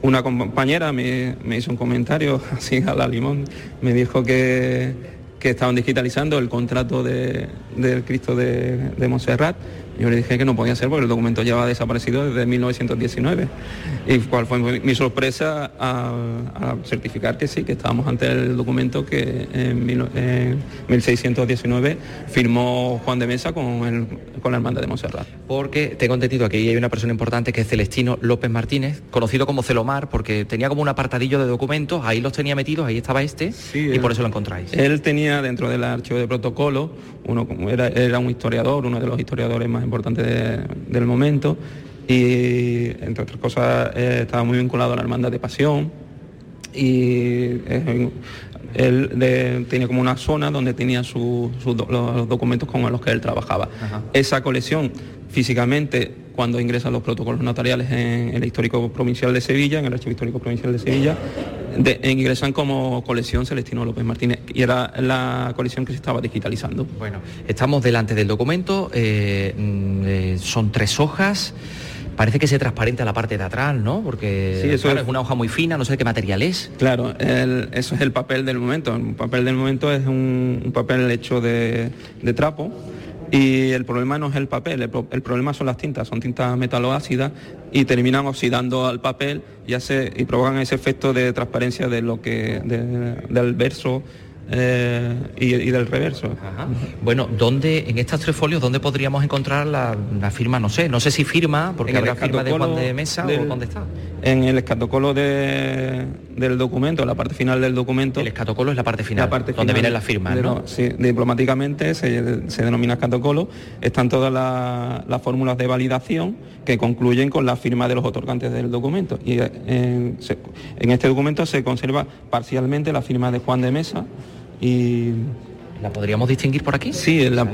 Una compañera me, hizo un comentario así a la limón, me dijo que, estaban digitalizando el contrato del Cristo de, de Montserrat yo le dije que no podía ser porque el documento ya desaparecido desde 1919. Y cuál fue mi sorpresa a, certificar que sí, que estábamos ante el documento que en, 1619 firmó Juan de Mesa con, con la hermandad de Montserrat. Porque tengo entendido que hay una persona importante que es Celestino López Martínez, conocido como Celomar, porque tenía como un apartadillo de documentos, ahí los tenía metidos, ahí estaba este, y por eso lo encontráis. Él tenía dentro del archivo de protocolo, uno era, era un historiador, uno de los historiadores más importante del momento. Y entre otras cosas eh, estaba muy vinculado a la hermandad de pasión. Y eh, él tenía como una zona donde tenía los documentos con los que él trabajaba. Esa colección físicamente cuando ingresan los protocolos notariales en, el Histórico Provincial de Sevilla, en el Archivo Histórico Provincial de Sevilla, ingresan como colección Celestino López Martínez y era la colección que se estaba digitalizando. Bueno, estamos delante del documento, eh, mm, eh, son tres hojas. Parece que se transparenta la parte de atrás, ¿no? Porque eso es, una hoja muy fina, no sé qué material es. Claro, eso es el papel del momento. El papel del momento es un, papel hecho de, de trapo y el problema no es el papel, el, problema son las tintas, son tintas metaloácidas y terminan oxidando al papel y, hace, y provocan ese efecto de transparencia de lo que, del verso eh, y, del reverso. Bueno, ¿dónde, en estas tres folios, dónde podríamos encontrar la, firma? No sé, no sé si firma, porque habrá firma de Juan de Mesa o dónde está. En el escatocolo de- del documento, la parte final del documento... El escatocolo es la parte final, donde vienen las firmas, ¿no? sí, diplomáticamente se, se denomina escatocolo. Están todas la- las fórmulas de validación que concluyen con la firma de los otorgantes del documento. Y eh, en, en este documento se conserva parcialmente la firma de Juan de Mesa y... ¿La podríamos distinguir por aquí? Sí, en la-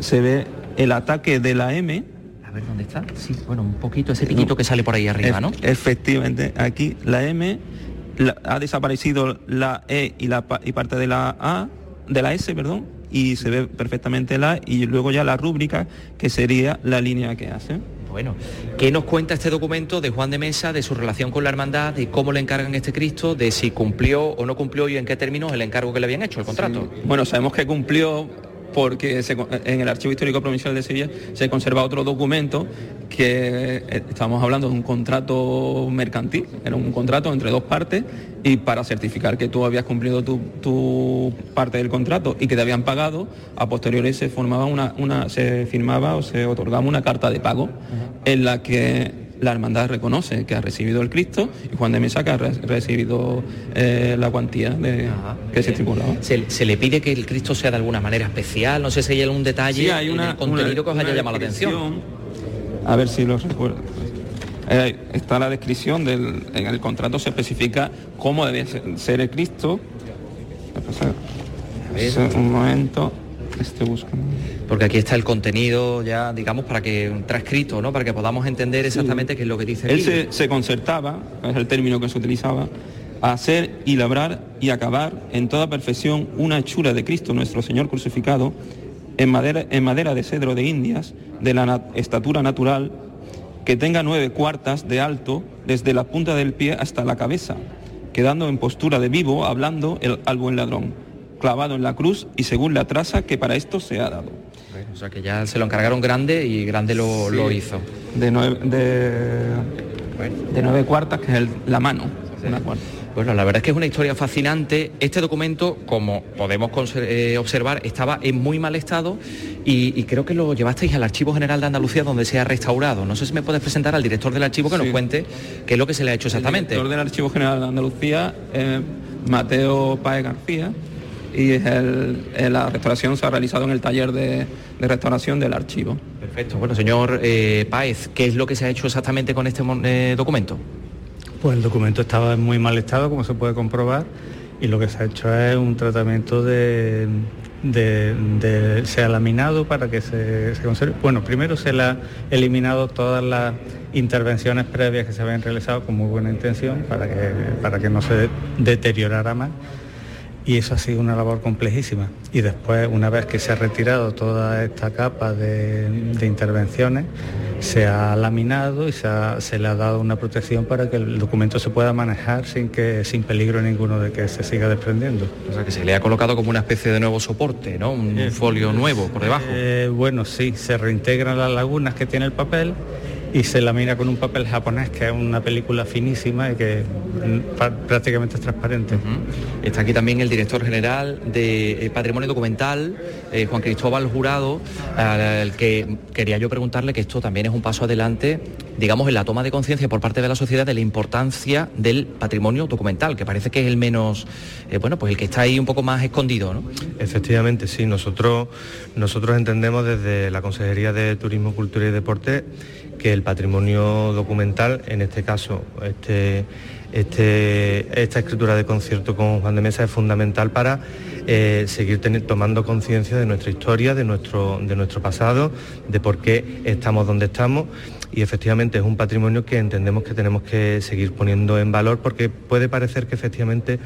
se ve el ataque de la M. A ver dónde está. Sí, bueno, un poquito ese piquito que sale por ahí arriba, ¿no? Efectivamente, aquí la M la- ha desaparecido la E y la y parte de la A, de la S, perdón, y se ve perfectamente la A, y luego ya la rúbrica que sería la línea que hace. Bueno, ¿qué nos cuenta este documento de Juan de Mesa, de su relación con la hermandad, de cómo le encargan este Cristo, de si cumplió o no cumplió y en qué términos el encargo que le habían hecho, el contrato? Bueno, sabemos que cumplió porque se en el Archivo Histórico Provincial de Sevilla se conserva otro documento que eh, estamos hablando de un contrato mercantil, era un contrato entre dos partes y para certificar que tú habías cumplido tu, tu parte del contrato y que te habían pagado, a posteriori se formaba una, una se firmaba o se otorgaba una carta de pago en la que la hermandad reconoce que ha recibido el Cristo y Juan de Mesa que ha re- recibido eh, la cuantía de, que se estipulaba. ¿Se, se le pide que el Cristo sea de alguna manera especial? No sé si hay algún detalle Sí, hay en una- el contenido una- que os haya llamado la atención. A ver si lo recuerdo. Eh, está la descripción del. En el contrato se especifica cómo debe ser, el Cristo. A ver. Un momento. Estoy buscando. Porque aquí está el contenido ya, digamos, para que transcrito, ¿no? Para que podamos entender exactamente qué es lo que dice Él se, se concertaba, es el término que se utilizaba, a hacer y labrar y acabar en toda perfección una hechura de Cristo nuestro Señor crucificado en madera, en madera de cedro de Indias, de la estatura natural, que tenga nueve cuartas de alto desde la punta del pie hasta la cabeza, quedando en postura de vivo, hablando el, al buen ladrón, clavado en la cruz y según la traza que para esto se ha dado. O sea que ya se lo encargaron grande y grande lo, Sí. lo hizo. De nueve, de, de nueve cuartas, que es el- la mano. Una cuarta. Bueno, la verdad es que es una historia fascinante. Este documento, como podemos eh, observar, estaba en muy mal estado y, y creo que lo llevasteis al Archivo General de Andalucía donde se ha restaurado. No sé si me puedes presentar al director del archivo que nos cuente qué es lo que se le ha hecho exactamente. El director del Archivo General de Andalucía, eh, Mateo Páez García, y es el- eh, la restauración se ha realizado en el taller de, de restauración del archivo. Perfecto. Bueno, señor eh, Páez, ¿qué es lo que se ha hecho exactamente con este eh, documento? Pues el documento estaba en muy mal estado, como se puede comprobar, y lo que se ha hecho es un tratamiento de, de- de- se ha laminado para que se, se conserve. Bueno, primero se le ha eliminado todas las intervenciones previas que se habían realizado con muy buena intención para que, para que no se deteriorara más. Y eso ha sido una labor complejísima. Y después, una vez que se ha retirado toda esta capa de, de intervenciones, se ha laminado y se, ha- se le ha dado una protección para que el documento se pueda manejar sin, que, sin peligro ninguno de que se siga desprendiendo. O sea, que se le ha colocado como una especie de nuevo soporte, ¿no? Un folio nuevo por debajo. Eh, bueno, sí, se reintegran las lagunas que tiene el papel y se lamina con un papel japonés que es una película finísima y que prácticamente es transparente. Está aquí también el director general de eh, Patrimonio Documental, eh, Juan Cristóbal Jurado, al que quería yo preguntarle que esto también es un paso adelante, digamos, en la toma de conciencia por parte de la sociedad de la importancia del patrimonio documental, que parece que es el menos, eh, bueno, pues el que está ahí un poco más escondido, ¿no? Efectivamente, sí. Nosotros, nosotros entendemos desde la Consejería de Turismo, Cultura y Deporte que el patrimonio documental, en este caso, este, este- esta escritura de concierto con Juan de Mesa es fundamental para eh, seguir tomando conciencia de nuestra historia, de nuestro, de nuestro pasado, de por qué estamos donde estamos. Y efectivamente es un patrimonio que entendemos que tenemos que seguir poniendo en valor porque puede parecer que efectivamente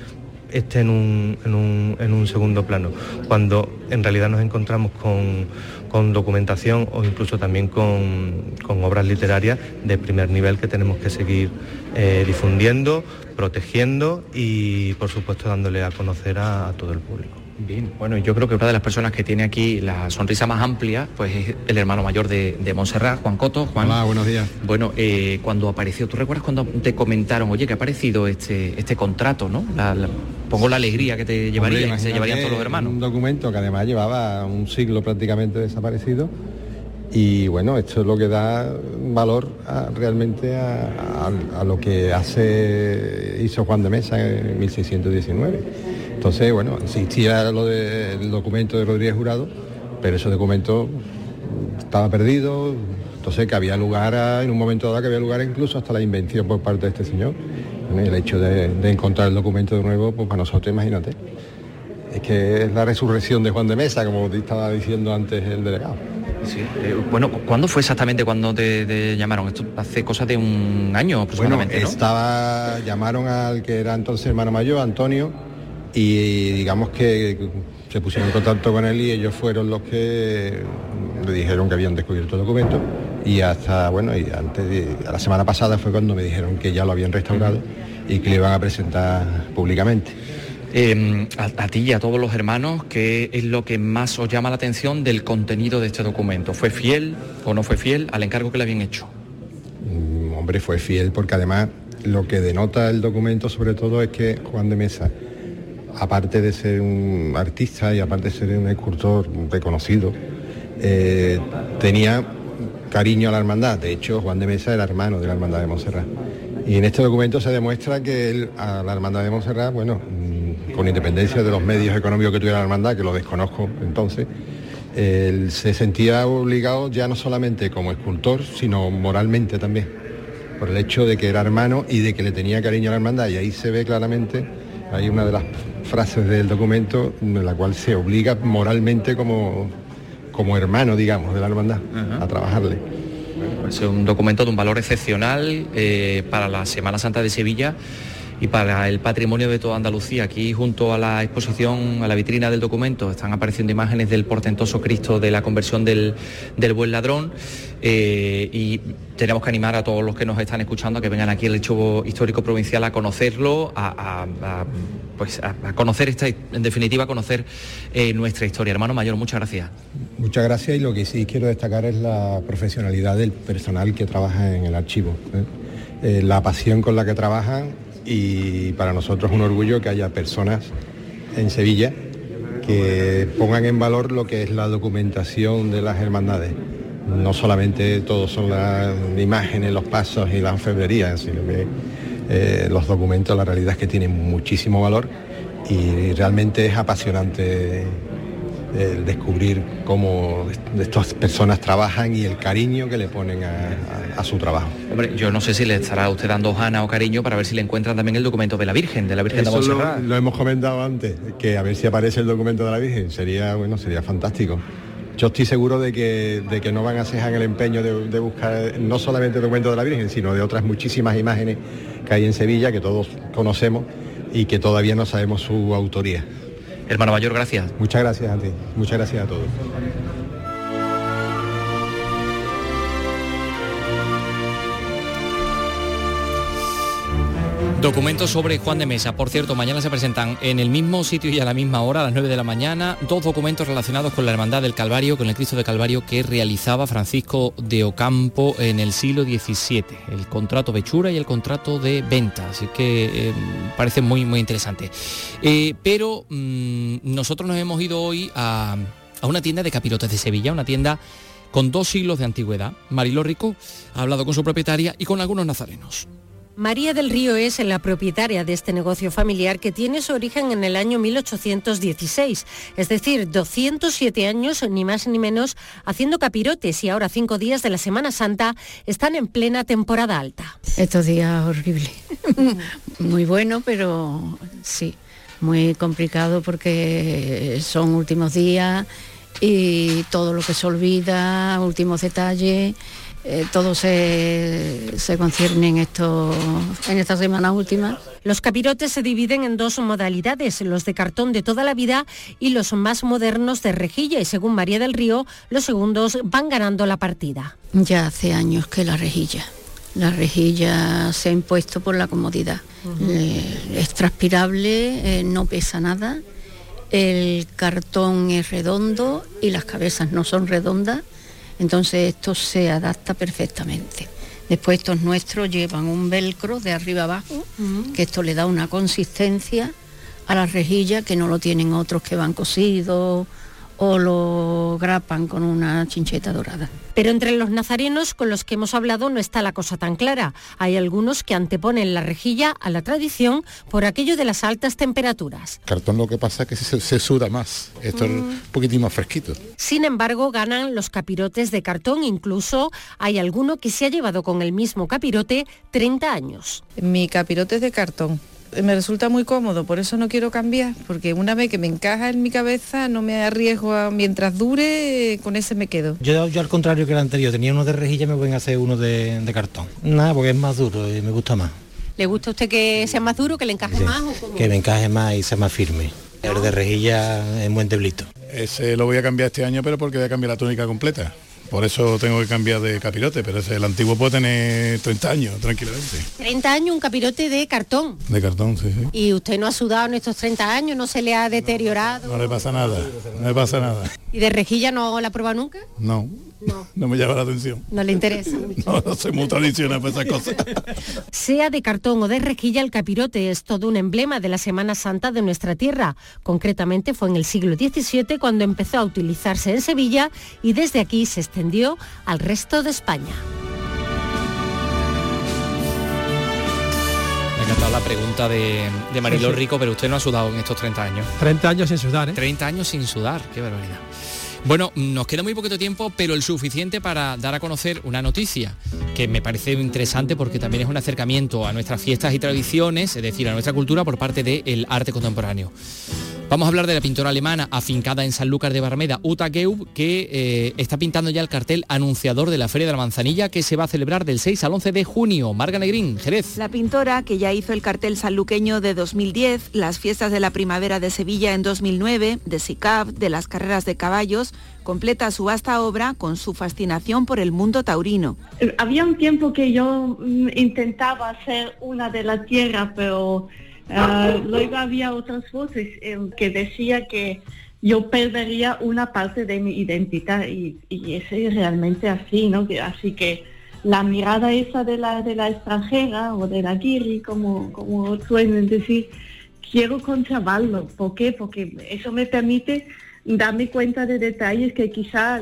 esté en un, en un- en un segundo plano, cuando en realidad nos encontramos con, con documentación o incluso también con, con obras literarias de primer nivel que tenemos que seguir eh, difundiendo, protegiendo y por supuesto dándole a conocer a, a todo el público. Bien, bueno, yo creo que una de las personas que tiene aquí la sonrisa más amplia, pues es el hermano mayor de, de Montserrat, Juan Coto. Juan, Hola, buenos días. Bueno, eh, cuando apareció, ¿tú recuerdas cuando te comentaron, oye, que ha aparecido este, este contrato, ¿no? La- la- pongo la alegría que te llevaría, Hombre, que se llevarían todos los hermanos. Un documento que además llevaba un siglo prácticamente desaparecido Y bueno, esto es lo que da valor realmente a, lo que hace hizo Juan de Mesa en 1619. Entonces, bueno, existía lo del documento de Rodríguez Jurado, pero ese documento estaba perdido, entonces que había lugar, en un momento dado que había lugar incluso hasta la invención por parte de este señor. El hecho de, encontrar el documento de nuevo, pues para nosotros, imagínate, es que es la resurrección de Juan de Mesa, como te estaba diciendo antes el delegado. Eh, bueno, ¿cuándo fue exactamente cuando te, llamaron? Esto hace cosa de un año aproximadamente, bueno, estaba, llamaron al que era entonces hermano mayor, Antonio, y digamos que se pusieron en contacto con él y ellos fueron los que le dijeron que habían descubierto el documento y hasta, bueno, y antes de, la semana pasada fue cuando me dijeron que ya lo habían restaurado y que lo iban a presentar públicamente. Em, a, ti y a todos los hermanos, ¿qué es lo que más os llama la atención del contenido de este documento? ¿Fue fiel o no fue fiel al encargo que le habían hecho? Mm, hombre, fue fiel porque además lo que denota el documento sobre todo es que Juan de Mesa, aparte de ser un artista y aparte de ser un escultor reconocido, eh, tenía cariño a la hermandad. De hecho, Juan de Mesa era hermano de la hermandad de Montserrat. Y en este documento se demuestra que él, a la hermandad de Montserrat, bueno, con independencia de los medios económicos que tuviera la hermandad, que lo desconozco entonces, él se sentía obligado ya no solamente como escultor, sino moralmente también, por el hecho de que era hermano y de que le tenía cariño a la hermandad. Y ahí se ve claramente, hay una de las frases del documento en la cual se obliga moralmente como, como hermano, digamos, de la hermandad a trabajarle. Es un documento de un valor excepcional eh, para la Semana Santa de Sevilla y para el patrimonio de toda Andalucía. Aquí junto a la exposición, a la vitrina del documento, están apareciendo imágenes del portentoso Cristo de la conversión del, buen ladrón eh, y tenemos que animar a todos los que nos están escuchando a que vengan aquí al Archivo Histórico Provincial a conocerlo, a, pues a, conocer esta, en definitiva, a conocer eh, nuestra historia. Hermano Mayor, muchas gracias. Muchas gracias y lo que sí quiero destacar es la profesionalidad del personal que trabaja en el archivo. ¿eh? la pasión con la que trabajan y para nosotros es un orgullo que haya personas en Sevilla que pongan en valor lo que es la documentación de las hermandades. No solamente todos son las imágenes, los pasos y las enfermerías, sino que eh, los documentos la realidad es que tienen muchísimo valor y realmente es apasionante el descubrir cómo estas personas trabajan y el cariño que le ponen a, su trabajo. Hombre, yo no sé si le estará usted dando Jana o cariño para ver si le encuentran también el documento de la Virgen, de la Virgen de Montserrat. Lo, lo, hemos comentado antes, que a ver si aparece el documento de la Virgen, sería bueno, sería fantástico. Yo estoy seguro de que, de que no van a cejar el empeño de, de buscar no solamente el documento de la Virgen, sino de otras muchísimas imágenes que hay en Sevilla, que todos conocemos y que todavía no sabemos su autoría. Hermano Mayor, gracias. Muchas gracias a ti, muchas gracias a todos. Documentos sobre Juan de Mesa. Por cierto, mañana se presentan en el mismo sitio y a la misma hora, a las 9 de la mañana, dos documentos relacionados con la Hermandad del Calvario, con el Cristo de Calvario que realizaba Francisco de Ocampo en el siglo XVII. El contrato de hechura y el contrato de venta. Así que eh, parece muy, muy interesante. Eh, pero mm, nosotros nos hemos ido hoy a, a una tienda de capirotes de Sevilla, una tienda con dos siglos de antigüedad. Marilo Rico ha hablado con su propietaria y con algunos nazarenos. María del Río es la propietaria de este negocio familiar que tiene su origen en el año 1816, es decir, 207 años ni más ni menos haciendo capirotes y ahora cinco días de la Semana Santa están en plena temporada alta. Estos días horribles, muy bueno, pero sí, muy complicado porque son últimos días y todo lo que se olvida, últimos detalles eh, todo se, se concierne en, esto, en estas semanas últimas. Los capirotes se dividen en dos modalidades, los de cartón de toda la vida y los más modernos de rejilla y según María del Río, los segundos van ganando la partida. Ya hace años que la rejilla. La rejilla se ha impuesto por la comodidad. Eh, es transpirable, eh, no pesa nada, el cartón es redondo y las cabezas no son redondas entonces esto se adapta perfectamente. Después estos nuestros llevan un velcro de arriba abajo, que esto le da una consistencia a la rejilla que no lo tienen otros que van cosidos o lo grapan con una chincheta dorada. Pero entre los nazarenos con los que hemos hablado no está la cosa tan clara. Hay algunos que anteponen la rejilla a la tradición por aquello de las altas temperaturas. Cartón lo que pasa es que se, se suda más, esto es Mm. un poquitín más fresquito. Sin embargo, ganan los capirotes de cartón. Incluso hay alguno que se ha llevado con el mismo capirote 30 años. Mi capirote es de cartón. Me resulta muy cómodo, por eso no quiero cambiar, porque una vez que me encaja en mi cabeza no me arriesgo a, mientras dure, con ese me quedo. Yo, yo al contrario que el anterior, tenía uno de rejilla, me voy a hacer uno de, de cartón. Nada, porque es más duro y me gusta más. ¿Le gusta a usted que sea más duro, que le encaje más o cómo? Que me encaje más y sea más firme. El de rejilla es buen deblito. Ese lo voy a cambiar este año, pero porque voy a cambiar la túnica completa. Por eso tengo que cambiar de capirote, pero ese, el antiguo puede tener 30 años, tranquilamente. 30 años un capirote de cartón. De cartón, sí, sí. ¿Y usted no ha sudado en estos 30 años? ¿No se le ha deteriorado? No le pasa nada, no le pasa nada. ¿Y de rejilla no la prueba nunca? No, no, me llama la atención. No le interesa. No, no soy muy tradicional para esas cosas. Sea de cartón o de rejilla, el capirote es todo un emblema de la Semana Santa de nuestra tierra. Concretamente fue en el siglo XVII cuando empezó a utilizarse en Sevilla y desde aquí se extendió al resto de España. Me ha encantado la pregunta de, de Mariló Sí, sí. Rico, pero usted no ha sudado en estos 30 años. 30 años sin sudar, ¿eh? 30 años sin sudar, qué barbaridad. Bueno, nos queda muy poquito tiempo, pero el suficiente para dar a conocer una noticia que me parece interesante porque también es un acercamiento a nuestras fiestas y tradiciones, es decir, a nuestra cultura por parte del arte contemporáneo. Vamos a hablar de la pintora alemana afincada en Sanlúcar de Barmeda, Uta Geub, que eh, está pintando ya el cartel anunciador de la Feria de la Manzanilla que se va a celebrar del 6 al 11 de junio. Marga Negrín, Jerez. La pintora, que ya hizo el cartel sanluqueño de 2010, las fiestas de la primavera de Sevilla en 2009, de SICAP, de las carreras de caballos, completa su vasta obra con su fascinación por el mundo taurino. Había un tiempo que yo mm, intentaba hacer una de la tierra, pero ah, luego había otras voces eh, que decía que yo perdería una parte de mi identidad y, es realmente así, ¿no? Así que la mirada esa de la, de la extranjera o de la guiri, como, como suelen decir, quiero conservarlo. ¿Por qué? Porque eso me permite darme cuenta de detalles que quizá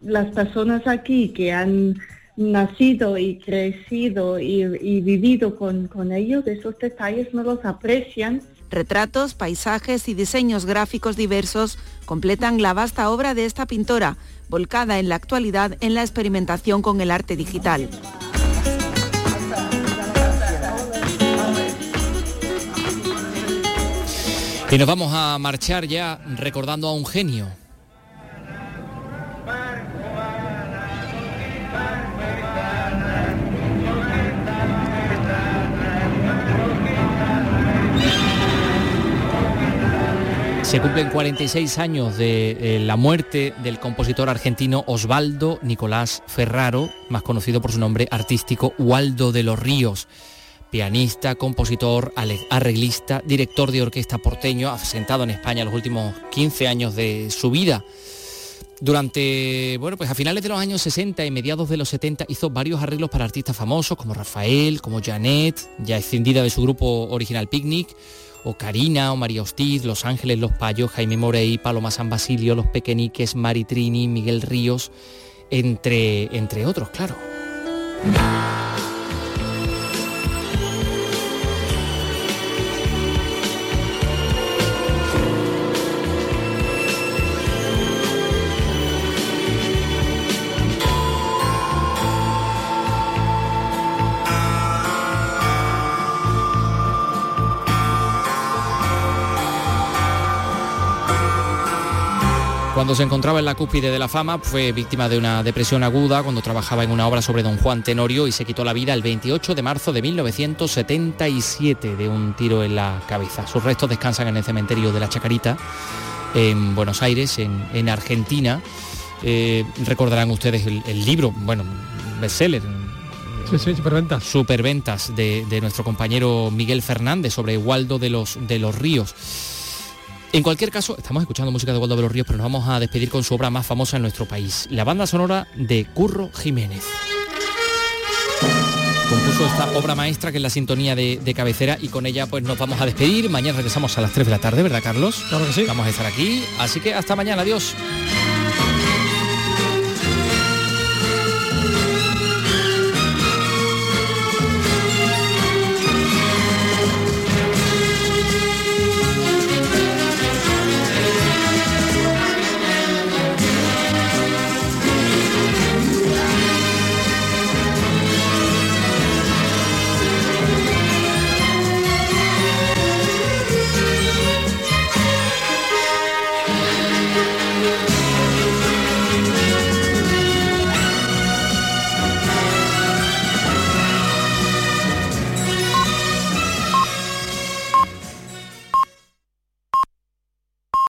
las personas aquí que han nacido y crecido y, y vivido con, con ellos, esos detalles no los aprecian. Retratos, paisajes y diseños gráficos diversos completan la vasta obra de esta pintora, volcada en la actualidad en la experimentación con el arte digital. Y nos vamos a marchar ya recordando a un genio. Se cumplen 46 años de eh, la muerte del compositor argentino Osvaldo Nicolás Ferraro, más conocido por su nombre artístico Waldo de los Ríos pianista, compositor, arreglista, director de orquesta porteño, asentado en España los últimos 15 años de su vida. Durante, bueno, pues a finales de los años 60 y mediados de los 70 hizo varios arreglos para artistas famosos como Rafael, como Janet, ya escindida de su grupo original Picnic, o Karina, o María Hostiz, Los Ángeles, Los Payos, Jaime Morey, Paloma San Basilio, Los Pequeñiques, Mari Trini, Miguel Ríos, entre, entre otros, claro. Cuando se encontraba en la cúspide de la fama, fue víctima de una depresión aguda cuando trabajaba en una obra sobre don Juan Tenorio y se quitó la vida el 28 de marzo de 1977 de un tiro en la cabeza. Sus restos descansan en el cementerio de la Chacarita, en Buenos Aires, en, en Argentina. Eh, recordarán ustedes el, el libro, bueno, bestseller, Sí, sí, superventas. superventas de, de nuestro compañero Miguel Fernández sobre Waldo de los, de los Ríos. En cualquier caso, estamos escuchando música de Waldo de los Ríos, pero nos vamos a despedir con su obra más famosa en nuestro país, la banda sonora de Curro Jiménez. Compuso esta obra maestra que es la sintonía de, de cabecera y con ella pues nos vamos a despedir. Mañana regresamos a las 3 de la tarde, ¿verdad Carlos? Claro que sí. Vamos a estar aquí. Así que hasta mañana, adiós.